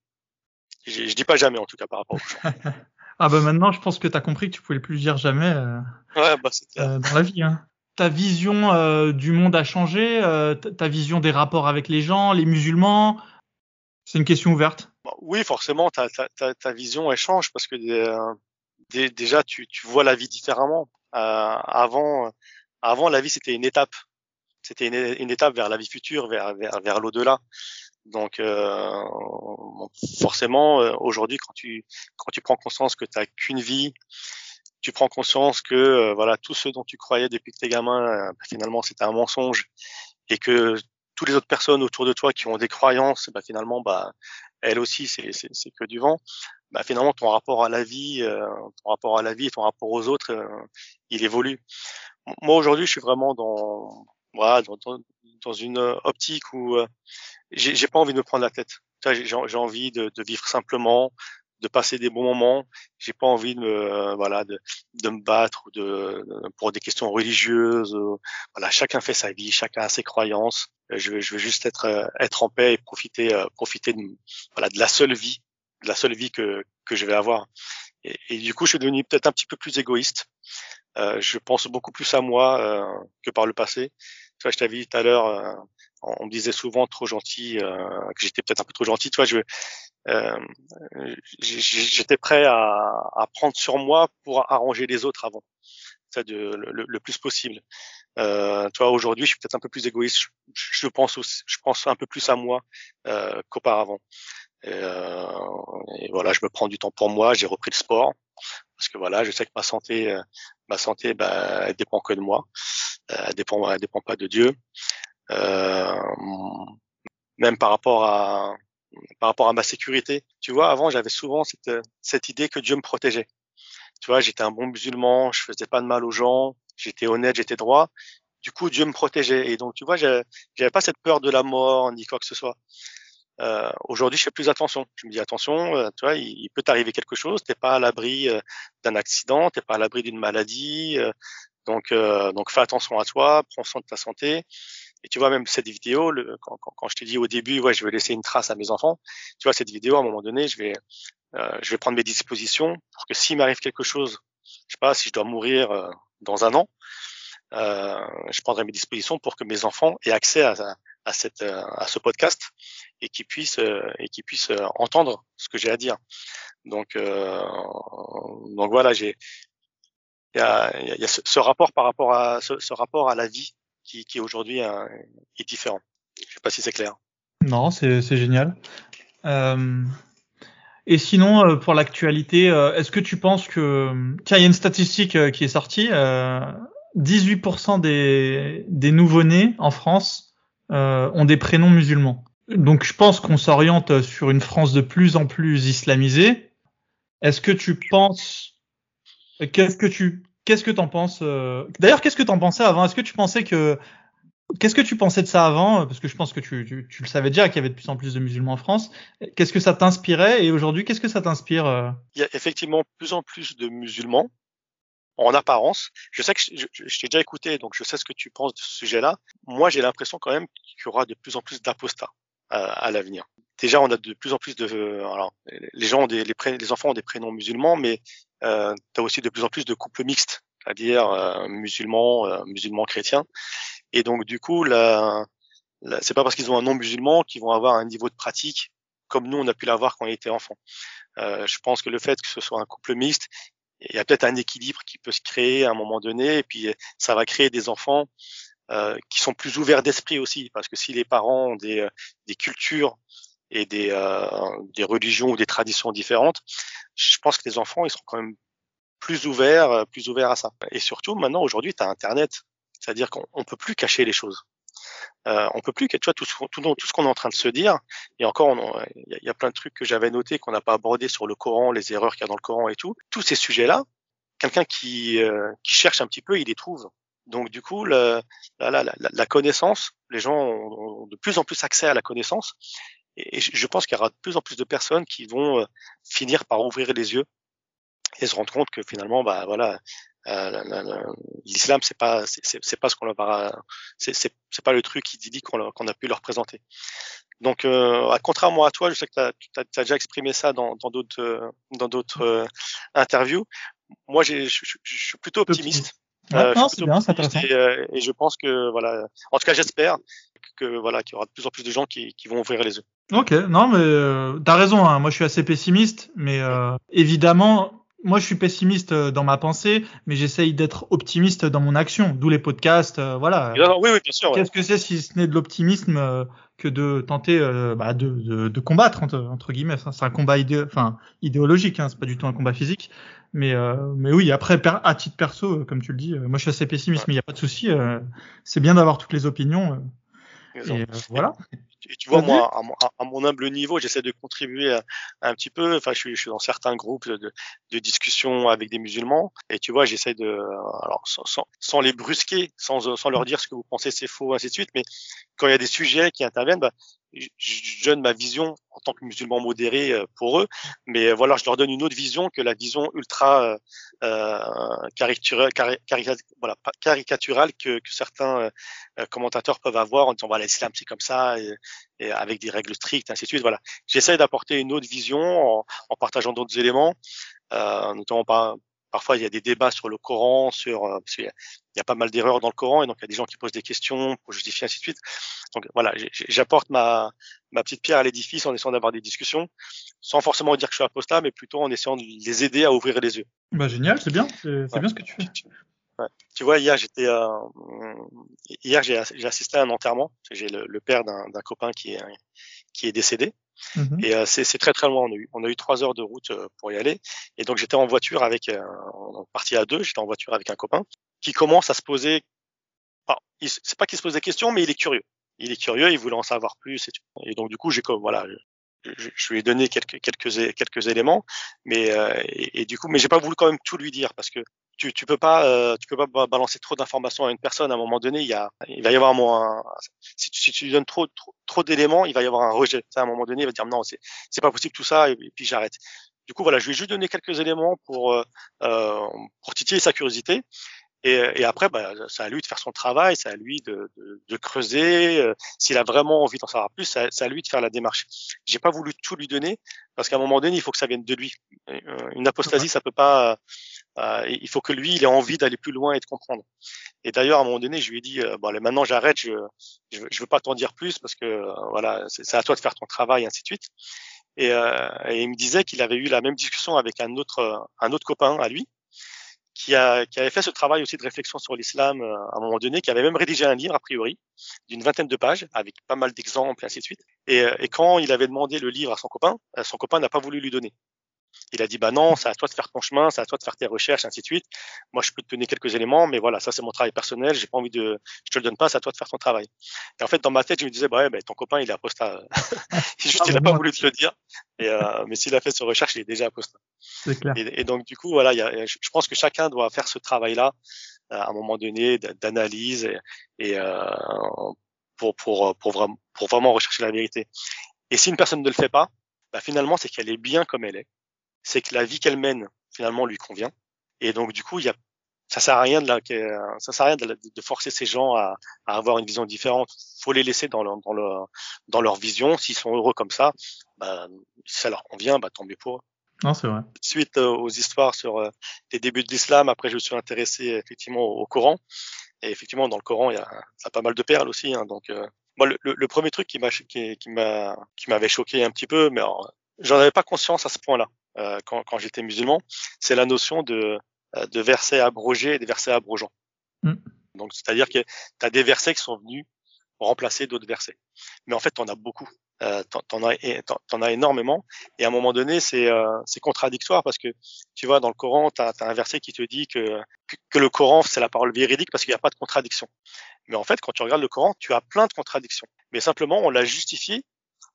Je, je dis pas jamais en tout cas par rapport au cochon. *laughs* ah bah maintenant, je pense que tu as compris que tu pouvais plus dire jamais euh, ouais, bah, euh, dans la vie. Hein ta vision euh, du monde a changé, euh, ta vision des rapports avec les gens, les musulmans? C'est une question ouverte. Bah, oui, forcément, ta, ta, ta, vision elle change parce que euh, déjà tu, tu vois la vie différemment. Euh, avant, avant la vie c'était une étape, c'était une, étape vers la vie future, vers vers, vers l'au-delà. Donc euh, forcément, aujourd'hui, quand tu quand tu prends conscience que tu n'as qu'une vie, tu prends conscience que euh, voilà tout ce dont tu croyais depuis que t'es gamin, euh, bah, finalement c'était un mensonge et que toutes les autres personnes autour de toi qui ont des croyances, bah, finalement bah elles aussi c'est c'est que du vent. Bah, finalement ton rapport à la vie, euh, ton rapport à la vie ton rapport aux autres, il évolue. Moi aujourd'hui je suis vraiment dans voilà dans, dans, une optique où j'ai pas envie de me prendre la tête. J'ai envie de, de, vivre simplement, de passer des bons moments. J'ai pas envie de me, euh, voilà, de, de me battre ou de, pour des questions religieuses. voilà, chacun fait sa vie, chacun a ses croyances. Euh, je veux, je veux juste être, euh, être en paix et profiter, profiter de, voilà, de la seule vie, de la seule vie que, que je vais avoir. Et, et du coup, je suis devenu peut-être un petit peu plus égoïste. Euh, je pense beaucoup plus à moi euh, que par le passé. Tu vois, je t'avais dit tout à l'heure, euh, on me disait souvent trop gentil, que j'étais peut-être un peu trop gentil. Tu vois, je, euh, j'étais prêt à, à, prendre sur moi pour arranger les autres avant, ça de, le, le, plus possible. Euh, tu vois, aujourd'hui, je suis peut-être un peu plus égoïste. Je, pense aussi, je pense un peu plus à moi euh, qu'auparavant. Euh, et, voilà, je me prends du temps pour moi. J'ai repris le sport parce que voilà, je sais que ma santé, euh, ma santé, bah, elle dépend que de moi. Euh, elle dépend, elle dépend pas de Dieu. Même par rapport à par rapport à ma sécurité. Tu vois, avant, j'avais souvent cette, cette idée que Dieu me protégeait. Tu vois, j'étais un bon musulman, je faisais pas de mal aux gens, j'étais honnête, j'étais droit. Du coup, Dieu me protégeait. Et donc, tu vois, j'avais pas cette peur de la mort ni quoi que ce soit. Euh, Aujourd'hui, je fais plus attention. Je me dis attention, euh, tu vois, il, peut t'arriver quelque chose. T'es pas à l'abri euh, d'un accident, t'es pas à l'abri d'une maladie. Euh, donc, donc, fais attention à toi, prends soin de ta santé. Et tu vois, même cette vidéo, quand, quand, je t'ai dit au début, ouais, je vais laisser une trace à mes enfants. Tu vois, cette vidéo, à un moment donné, je vais, je vais prendre mes dispositions pour que s'il m'arrive quelque chose, je sais pas, si je dois mourir dans un an, euh, je prendrai mes dispositions pour que mes enfants aient accès à, à, cette, à ce podcast et qu'ils puissent et qu'ils puissent entendre ce que j'ai à dire. Donc euh, donc voilà, j'ai il y a, y a ce, rapport par rapport à ce rapport à la vie qui, qui aujourd'hui est différent. Je sais pas si c'est clair. Non, c'est génial. Euh, et sinon, euh, pour l'actualité, euh, est-ce que tu penses que tiens, il y a une statistique qui est sortie. 18% des, des nouveau-nés en France ont des prénoms musulmans donc je pense qu'on s'oriente sur une France de plus en plus islamisée. Est-ce que tu penses Qu'est-ce que tu Qu'est-ce que t'en penses euh, D'ailleurs, qu'est-ce que t'en pensais avant? Est-ce que tu pensais que Qu'est-ce que tu pensais de ça avant? Parce que je pense que tu, tu, le savais déjà qu'il y avait de plus en plus de musulmans en France. Qu'est-ce que ça t'inspirait? Et aujourd'hui, qu'est-ce que ça t'inspire euh? Il y a effectivement plus en plus de musulmans en apparence. Je sais que je, t'ai déjà écouté, donc je sais ce que tu penses de ce sujet-là. Moi, j'ai l'impression quand même qu'il y aura de plus en plus d'apostats à, l'avenir. Déjà, on a de plus en plus de, alors, les gens ont des, les enfants ont des prénoms musulmans, mais euh, tu as aussi de plus en plus de couples mixtes, c'est-à-dire euh, musulmans, euh, musulmans chrétiens. Et donc, du coup, là, c'est pas parce qu'ils ont un nom musulman qu'ils vont avoir un niveau de pratique comme nous on a pu l'avoir quand on était enfant. Euh, je pense que le fait que ce soit un couple mixte, il y a peut-être un équilibre qui peut se créer à un moment donné, et puis ça va créer des enfants euh, qui sont plus ouverts d'esprit aussi, parce que si les parents ont des, euh, des cultures et des, euh, des religions ou des traditions différentes, je pense que les enfants ils seront quand même plus ouverts, euh, plus ouverts à ça. Et surtout maintenant aujourd'hui, tu as Internet, c'est-à-dire qu'on peut plus cacher les choses. Euh, on peut plus, tu vois, tout, tout, tout ce qu'on est en train de se dire, et encore, il y, y, a plein de trucs que j'avais notés qu'on n'a pas abordé sur le Coran, les erreurs qu'il y a dans le Coran et tout. Tous ces sujets-là, quelqu'un qui, euh, qui cherche un petit peu, il les trouve. Donc du coup, le, la, la, la, connaissance, les gens ont, de plus en plus accès à la connaissance, et je pense qu'il y aura de plus en plus de personnes qui vont euh, finir par ouvrir les yeux et se rendre compte que finalement, bah voilà, euh, l'islam c'est pas c'est pas ce qu'on leur a, c'est c'est pas le truc idyllique qu'on qu'on a pu leur présenter. Donc, euh, contrairement à toi, je sais que tu as, déjà exprimé ça dans d'autres dans d'autres euh, interviews. Moi, je suis plutôt optimiste. Euh, c'est bien, c'est intéressant. Et, et, je pense que voilà, en tout cas, j'espère que voilà qu'il y aura de plus en plus de gens qui, qui vont ouvrir les yeux. Ok, non mais euh, t'as raison. Hein. Moi, je suis assez pessimiste, mais euh, évidemment, moi, je suis pessimiste euh, dans ma pensée, mais j'essaye d'être optimiste dans mon action. D'où les podcasts, euh, voilà. oui, oui, bien sûr. Qu'est-ce que c'est si ce n'est de l'optimisme euh, que de tenter bah, de, de, de, combattre entre, entre guillemets. C'est un combat idé enfin, idéologique, hein, c'est pas du tout un combat physique. Mais mais oui, après à titre perso, comme tu le dis, moi je suis assez pessimiste, mais il y a pas de souci. c'est bien d'avoir toutes les opinions. Et, voilà. *laughs* Et tu vois, moi, à mon, humble niveau, j'essaie de contribuer un petit peu. Enfin, je suis, je suis dans certains groupes de, de, discussion avec des musulmans, et tu vois, j'essaie de, alors, sans, sans, les brusquer, sans, sans leur dire ce que vous pensez c'est faux, ainsi de suite. Mais quand il y a des sujets qui interviennent, bah, je donne ma vision en tant que musulman modéré euh, pour eux, mais euh, voilà, je leur donne une autre vision que la vision ultra euh, caricaturale, voilà, caricaturale que, que certains euh, commentateurs peuvent avoir en disant voilà l'islam c'est comme ça et, et, avec des règles strictes ainsi de suite. Voilà, j'essaie d'apporter une autre vision en, en partageant d'autres éléments, euh, notamment Parfois, il y a des débats sur le Coran, sur euh, parce qu'il y, a pas mal d'erreurs dans le Coran, et donc il y a des gens qui posent des questions pour justifier ainsi de suite. Donc voilà, j'apporte ma ma petite pierre à l'édifice en essayant d'avoir des discussions, sans forcément dire que je suis apostat, mais plutôt en essayant de les aider à ouvrir les yeux. Bah génial, c'est bien, c'est bien ce que tu fais. Ouais. Tu vois, hier j'étais euh, hier j'ai assisté à un enterrement. J'ai le, le, père d'un copain qui est qui est décédé. Mmh et euh, c'est très très loin. On a eu, on a eu trois heures de route euh, pour y aller. Et donc j'étais en voiture avec, euh, on est parti à deux. J'étais en voiture avec un copain qui commence à se poser. Enfin, c'est pas qu'il se pose des questions, mais il est curieux. Il est curieux, il voulait en savoir plus. Et, et donc du coup, j'ai comme voilà, je, lui ai donné quelques quelques quelques éléments, mais et, et, du coup, mais j'ai pas voulu quand même tout lui dire parce que tu, tu peux pas euh, tu peux pas balancer trop d'informations à une personne. À un moment donné il y a il va y avoir un, si, tu, si tu lui donnes trop trop, trop d'éléments il va y avoir un rejet. À un moment donné il va dire non c'est c'est pas possible tout ça et, puis j'arrête. Du coup voilà je lui ai juste donné quelques éléments pour euh, euh pour titiller sa curiosité et, et, après, bah, c'est à lui de faire son travail, c'est à lui de, de, de creuser. Euh, s'il a vraiment envie d'en savoir plus, c'est à lui de faire la démarche. J'ai pas voulu tout lui donner parce qu'à un moment donné, il faut que ça vienne de lui. Une apostasie, ça peut pas. Euh, il faut que lui, il ait envie d'aller plus loin et de comprendre. Et d'ailleurs, à un moment donné, je lui ai dit, euh, bon, allez, maintenant j'arrête, je, je, je, veux pas t'en dire plus parce que euh, voilà, c'est à toi de faire ton travail, et ainsi de suite. Et, et il me disait qu'il avait eu la même discussion avec un autre, un autre copain à lui, qui, a, qui avait fait ce travail aussi de réflexion sur l'islam à un moment donné, qui avait même rédigé un livre a priori d'une vingtaine de pages avec pas mal d'exemples et ainsi de suite. Et, et, quand il avait demandé le livre à son copain, son copain n'a pas voulu lui donner. Il a dit bah non, c'est à toi de faire ton chemin, c'est à toi de faire tes recherches, ainsi de suite. Moi, je peux te donner quelques éléments, mais voilà, ça c'est mon travail personnel. J'ai pas envie de, je te le donne pas, c'est à toi de faire ton travail. Et en fait, dans ma tête, je me disais bah ouais, bah, ton copain il est apostat. *laughs* Juste, ah, il a pas voulu te le dire. Et, euh, mais s'il a fait ses recherches, il est déjà apostat. Clair. Et, et, donc du coup, voilà, y a, je pense que chacun doit faire ce travail-là euh, à un moment donné d'analyse et, et euh, pour pour pour vraiment pour vraiment rechercher la vérité. Et si une personne ne le fait pas, bah, finalement, c'est qu'elle est bien comme elle est c'est que la vie qu'elle mène finalement lui convient. Et donc du coup, il y a, ça sert à rien de la, ça sert à rien de, de forcer ces gens à, à, avoir une vision différente. Faut les laisser dans leur, dans leur, dans leur vision. S'ils sont heureux comme ça, bah, si ça leur convient, bah, tant mieux pour eux. Non, c'est vrai. Suite euh, aux histoires sur euh, les débuts de l'islam, après je me suis intéressé effectivement au, Coran. Et effectivement, dans le Coran, il y a, a pas mal de perles aussi. Hein, donc, euh, moi, le, le, premier truc qui m'a qui, qui m'a qui m'avait choqué un petit peu, mais j'en avais pas conscience à ce point-là. Euh, quand, quand j'étais musulman, c'est la notion de, euh, de versets abrogés et de versets abrogeants. Mm. Donc, c'est-à-dire que tu as des versets qui sont venus remplacer d'autres versets. Mais en fait, tu en as beaucoup. Euh, t'en as, en as énormément. Et à un moment donné, c'est euh, contradictoire parce que tu vois, dans le Coran, tu as, un verset qui te dit que, que, le Coran, c'est la parole véridique parce qu'il n'y a pas de contradiction. Mais en fait, quand tu regardes le Coran, tu as plein de contradictions. Mais simplement, on l'a justifié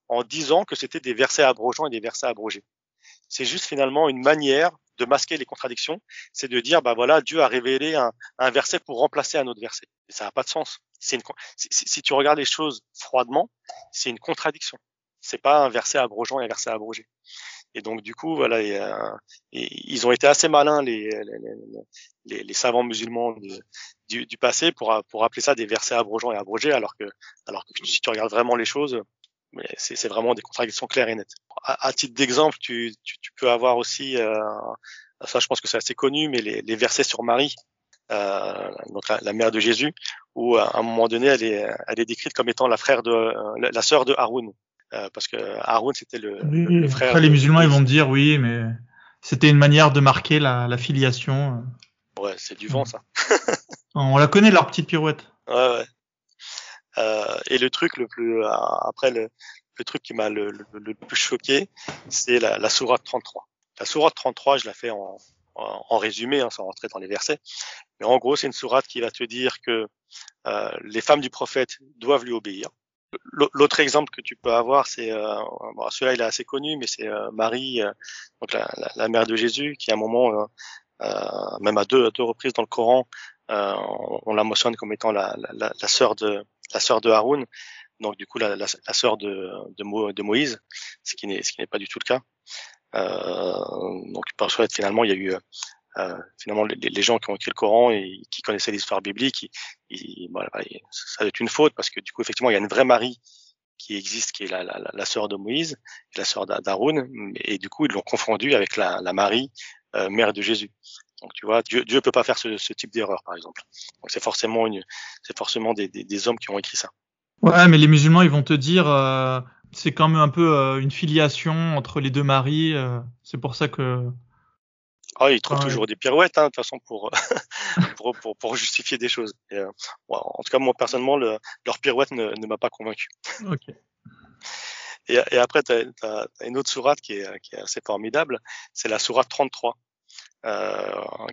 en disant que c'était des versets abrogeants et des versets abrogés c'est juste finalement une manière de masquer les contradictions, c'est de dire bah voilà Dieu a révélé un, un verset pour remplacer un autre verset. Et ça n'a pas de sens. Une, si, tu regardes les choses froidement, c'est une contradiction. C'est pas un verset abrogeant et un verset abrogé. Et donc du coup voilà, euh, ils ont été assez malins les les, les, savants musulmans du, du, passé pour pour appeler ça des versets abrogeants et abrogés, alors que alors que si tu regardes vraiment les choses, c'est vraiment des contradictions claires et nettes. À, titre d'exemple, tu, tu, tu, peux avoir aussi, euh, ça je pense que c'est assez connu, mais les, les versets sur Marie, euh, donc la, mère de Jésus, où à un moment donné, elle est, elle est décrite comme étant la frère de, la, la sœur de Haroun, euh, parce que Haroun c'était le, le, frère. Après, les musulmans ils vont dire oui, mais c'était une manière de marquer la, la filiation. Ouais, c'est du vent ça. On la connaît leur petite pirouette. Ouais, ouais. Euh, et le truc le plus euh, après le, le truc qui m'a le, le, plus choqué, c'est la, la sourate 33. La sourate 33, je la fais en, en, en résumé, hein, sans rentrer dans les versets. Mais en gros, c'est une sourate qui va te dire que euh, les femmes du prophète doivent lui obéir. L'autre exemple que tu peux avoir, c'est euh, bon, celui-là il est assez connu, mais c'est euh, Marie, euh, donc la, la, mère de Jésus, qui à un moment, même à deux, à deux reprises dans le Coran, on, on, la mentionne comme étant la, la sœur de la sœur de Haroun, donc du coup la, sœur de, Moïse, ce qui n'est pas du tout le cas. Euh, donc par finalement il y a eu euh, finalement les, gens qui ont écrit le Coran et qui connaissaient l'histoire biblique, voilà, ça doit être une faute parce que du coup effectivement il y a une vraie Marie qui existe, qui est la, sœur de Moïse, la sœur d'Aaron, et du coup ils l'ont confondu avec la, la Marie, euh, mère de Jésus. Donc tu vois, Dieu Dieu peut pas faire ce, ce type d'erreur par exemple. Donc c'est forcément une, c'est forcément des, des, des, hommes qui ont écrit ça. Ouais, mais les musulmans ils vont te dire, euh, c'est quand même un peu euh, une filiation entre les deux maris. Euh, c'est pour ça que. Ah, ils trouvent toujours des pirouettes, hein, de toute façon, pour, *laughs* pour, pour, pour, justifier des choses. Et, euh, en tout cas, moi, personnellement, le, leur pirouette ne, ne m'a pas convaincu. Ok. Et, et après, tu as, as, une autre sourate qui est, qui est assez formidable, c'est la sourate 33 euh,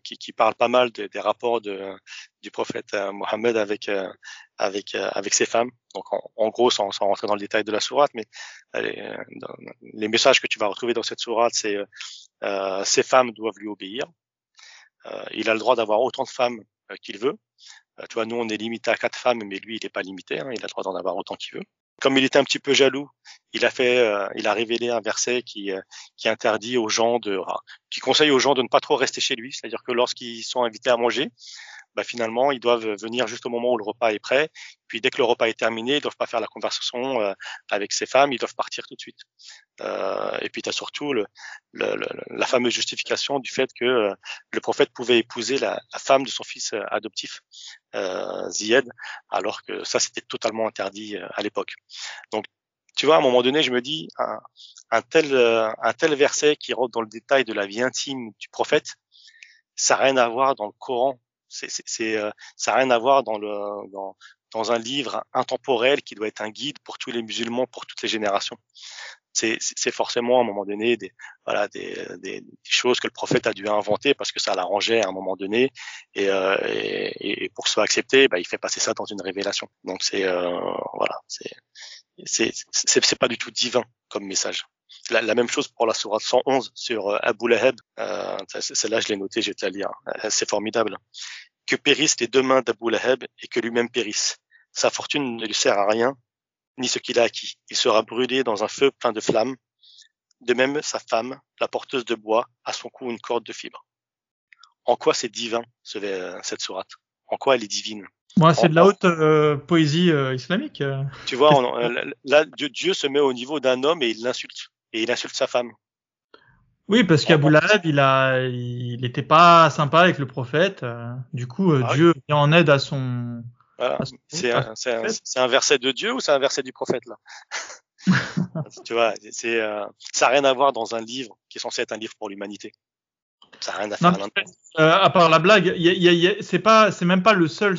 qui, qui, parle pas mal de, des rapports de, du prophète euh, Mohammed avec euh, avec avec ses femmes. Donc en, gros, sans, sans, rentrer dans le détail de la sourate, mais les messages que tu vas retrouver dans cette sourate, c'est euh, ces femmes doivent lui obéir. il a le droit d'avoir autant de femmes qu'il veut. tu vois, nous on est limité à quatre femmes, mais lui il n'est pas limité. Hein, il a le droit d'en avoir autant qu'il veut comme il était un petit peu jaloux, il a fait, euh, il a révélé un verset qui euh, qui interdit aux gens de, qui conseille aux gens de ne pas trop rester chez lui, c'est-à-dire que lorsqu'ils sont invités à manger, bah finalement ils doivent venir juste au moment où le repas est prêt. Puis dès que le repas est terminé, ils doivent pas faire la conversation euh, avec ses femmes, ils doivent partir tout de suite. Euh, et puis tu as surtout le, le, la fameuse justification du fait que le prophète pouvait épouser la, la, femme de son fils adoptif, euh, Zied, alors que ça c'était totalement interdit à l'époque. Donc tu vois, à un moment donné, je me dis, un, un tel, un tel verset qui rentre dans le détail de la vie intime du prophète, ça n'a rien à voir dans le Coran c'est, euh, ça n'a rien à voir dans, le, dans, dans un livre intemporel qui doit être un guide pour tous les musulmans, pour toutes les générations. C'est, forcément à un moment donné des, voilà, des, des, choses que le prophète a dû inventer parce que ça l'arrangeait à un moment donné et, euh, et, et, pour ce soit accepté, bah, il fait passer ça dans une révélation. Donc c'est euh, voilà, c'est c'est, c'est pas du tout divin comme message. La, la, même chose pour la sourate 111 sur euh, Abu Lahab. Euh, Celle-là, je l'ai noté, je vais te la lire. C'est formidable. Que périssent les deux mains d'Abu Lahab et que lui-même périsse? Sa fortune ne lui sert à rien, ni ce qu'il a acquis. Il sera brûlé dans un feu plein de flammes. De même, sa femme, la porteuse de bois, a son cou une corde de fibres. En quoi c'est divin, ce, euh, cette sourate? En quoi elle est divine? Moi, c'est de la haute euh, poésie euh, islamique. Tu vois, on, *laughs* là, Dieu se met au niveau d'un homme et il l'insulte et il insulte sa femme. Oui, parce qu'Abou Lahab, il a, il n'était pas sympa avec le prophète. Euh, du coup, euh, ah Dieu vient en aide à son. Voilà. C'est un, un, un, verset de Dieu ou c'est un verset du prophète là? *laughs* Tu vois, c'est euh, ça n'a rien à voir dans un livre qui est censé être un livre pour l'humanité. Ça n'a rien à faire. Non, euh, à part la blague, c'est pas, c'est même pas le seul,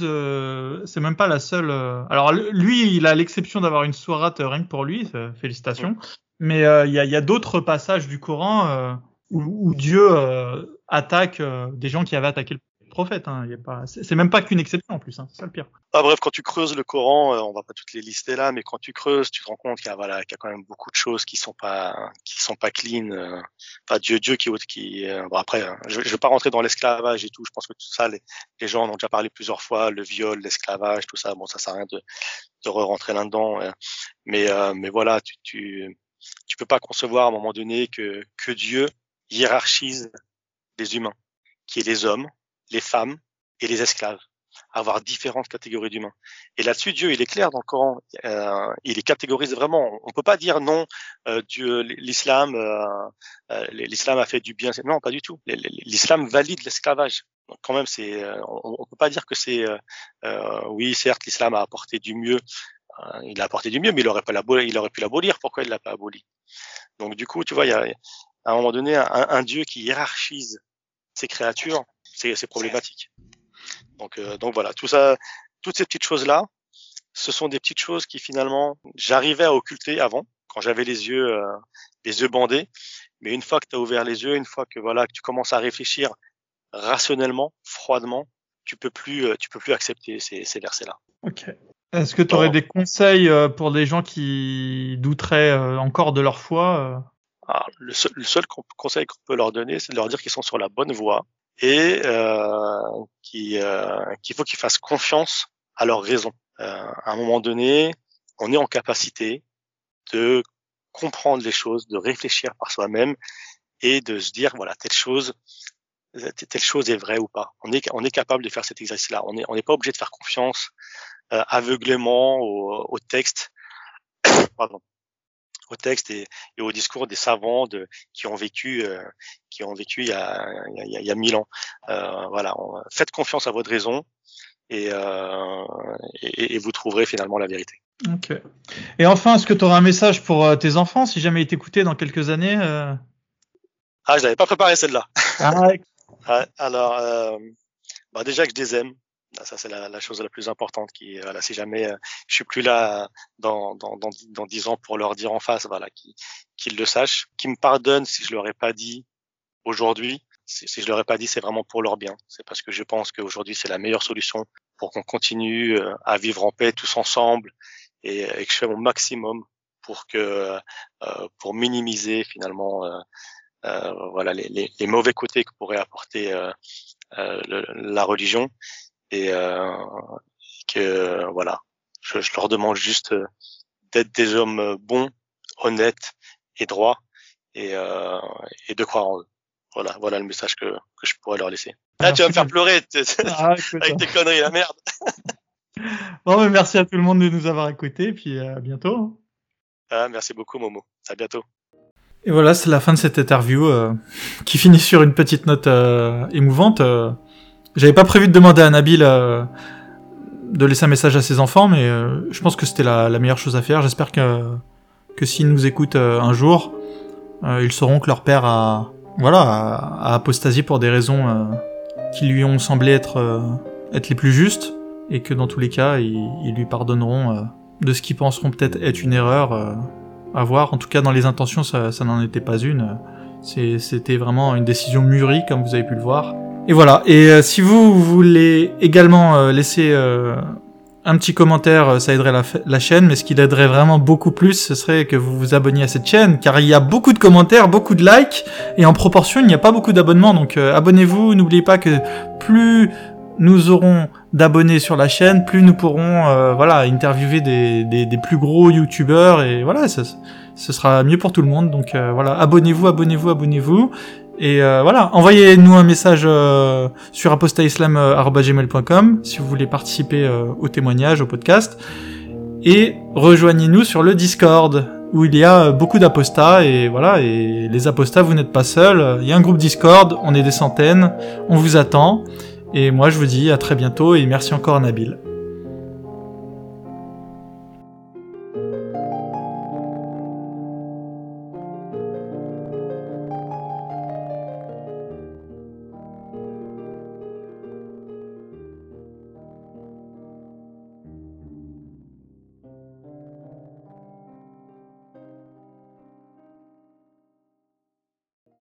c'est même pas la seule. alors lui, il a l'exception d'avoir une sourate rien que pour lui. Félicitations. Mm. Mais euh, il y a, y a d'autres passages du Coran euh, où, où, Dieu euh, attaque des gens qui avaient attaqué le prophète. Hein. C'est même pas qu'une exception en plus, hein. c'est ça le pire. Ah, bref, quand tu creuses le Coran, on va pas toutes les lister là, mais quand tu creuses, tu te rends compte qu'il y a voilà, qu'il y a quand même beaucoup de choses qui sont pas qui sont pas clean. Enfin, Dieu, Dieu qui qui. bon après, hein, je, je vais pas rentrer dans l'esclavage et tout. Je pense que tout ça, les, gens en ont déjà parlé plusieurs fois, le viol, l'esclavage, tout ça. Bon, ça sert à rien de de re rentrer là-dedans. Mais mais voilà, tu, tu tu peux pas concevoir à un moment donné que, que Dieu hiérarchise les humains, qui est les hommes, les femmes et les esclaves, avoir différentes catégories d'humains. Et là-dessus, Dieu, il est clair dans le Coran, euh, il les catégorise vraiment. On peut pas dire non, euh, Dieu, l'islam, euh, euh l'islam a fait du bien. Non, pas du tout. L'islam valide l'esclavage. Donc quand même, c'est, euh, on, on peut pas dire que c'est, oui, certes, l'islam a apporté du mieux euh, il a apporté du mieux, mais il aurait, pas il aurait pu l'abolir. Pourquoi il l'a pas aboli? Donc du coup, tu vois, il y a à un moment donné un Dieu qui hiérarchise ses créatures, c'est problématique. Donc, euh, donc voilà, tout ça, toutes ces petites choses là, ce sont des petites choses qui finalement j'arrivais à occulter avant, quand j'avais les yeux euh, les yeux bandés. Mais une fois que tu as ouvert les yeux, une fois que voilà que tu commences à réfléchir rationnellement, froidement, tu peux plus tu peux plus accepter ces, ces versets là. Ok. Est-ce que tu aurais des conseils euh, pour des gens qui douteraient euh, encore de leur foi euh? Ah, le, seul, le, seul, conseil qu'on peut leur donner, c'est de leur dire qu'ils sont sur la bonne voie et euh, qu'il faut qu'ils fassent confiance à leur raison. à un moment donné, on est en capacité de comprendre les choses, de réfléchir par soi-même et de se dire voilà telle chose telle chose est vraie ou pas. On est on est capable de faire cet exercice-là. On est on n'est pas obligé de faire confiance euh, aveuglément au, au texte, *coughs* pardon, au texte et, et, au discours des savants de, qui ont vécu, euh, qui ont vécu il y a, il y a, il y a mille ans. Euh, voilà, faites confiance à votre raison et, euh, et, et, vous trouverez finalement la vérité. Ok. Et enfin, est-ce que tu auras un message pour euh, tes enfants si jamais ils t'écoutaient dans quelques années euh... Ah, je l'avais pas préparé celle-là. Ah, ouais. *laughs* alors, bah déjà que je les aime, ça, c'est la, la, chose la plus importante. Qui, voilà, si jamais euh, je suis plus là dans, dans, dans, dans 10 ans pour leur dire en face, voilà, qu'ils le sachent, qu'ils me pardonnent si je leur ai pas dit aujourd'hui, si, si je leur ai pas dit, c'est vraiment pour leur bien. C'est parce que je pense qu'aujourd'hui c'est la meilleure solution pour qu'on continue euh, à vivre en paix tous ensemble et, et que je fais mon maximum pour que euh, pour minimiser finalement euh, euh, voilà les, les, les, mauvais côtés que pourrait apporter euh, le, la religion et que voilà je, je, leur demande juste d'être des hommes bons honnêtes et droits et, et de croire en eux voilà, voilà le message que, que je pourrais leur laisser. Là, tu vas me faire pleurer ah, *laughs* avec tes conneries, la merde. *laughs* bon, mais merci à tout le monde de nous avoir écoutés, puis à bientôt. Hein. Ah, merci beaucoup, Momo. À bientôt. Et voilà, c'est la fin de cette interview euh, qui finit sur une petite note euh, émouvante. Euh, J'avais pas prévu de demander à Nabil euh, de laisser un message à ses enfants, mais euh, je pense que c'était la, la, meilleure chose à faire. J'espère que, que s'ils nous écoutent un jour, ils sauront que leur père a, voilà, a, apostasié pour des raisons qui lui ont semblé être, être les plus justes, et que dans tous les cas, ils, lui pardonneront de ce qu'ils penseront peut-être être une erreur euh, à voir. En tout cas, dans les intentions, ça n'en était pas une. C'était vraiment une décision mûrie, comme vous avez pu le voir. Et voilà. Et euh, si vous voulez également euh, laisser euh, un petit commentaire, euh, ça aiderait la, la, chaîne. Mais ce qui aiderait vraiment beaucoup plus, ce serait que vous vous abonniez à cette chaîne, car il y a beaucoup de commentaires, beaucoup de likes, et en proportion, il n'y a pas beaucoup d'abonnements. Donc abonnez-vous. N'oubliez pas que plus nous aurons d'abonnés sur la chaîne, plus nous pourrons euh, voilà interviewer des, des, des, plus gros youtubeurs et voilà, ce sera mieux pour tout le monde. Donc euh, voilà, abonnez-vous, abonnez-vous, abonnez-vous. Et euh, voilà, envoyez-nous un message euh, sur apostaislam.gmail.com si vous voulez participer euh, au témoignage, au podcast. Et rejoignez-nous sur le Discord où il y a beaucoup d'apostats et voilà, et les apostats, vous n'êtes pas seuls. Il y a un groupe Discord, on est des centaines, on vous attend. Et moi, je vous dis à très bientôt et merci encore Nabil.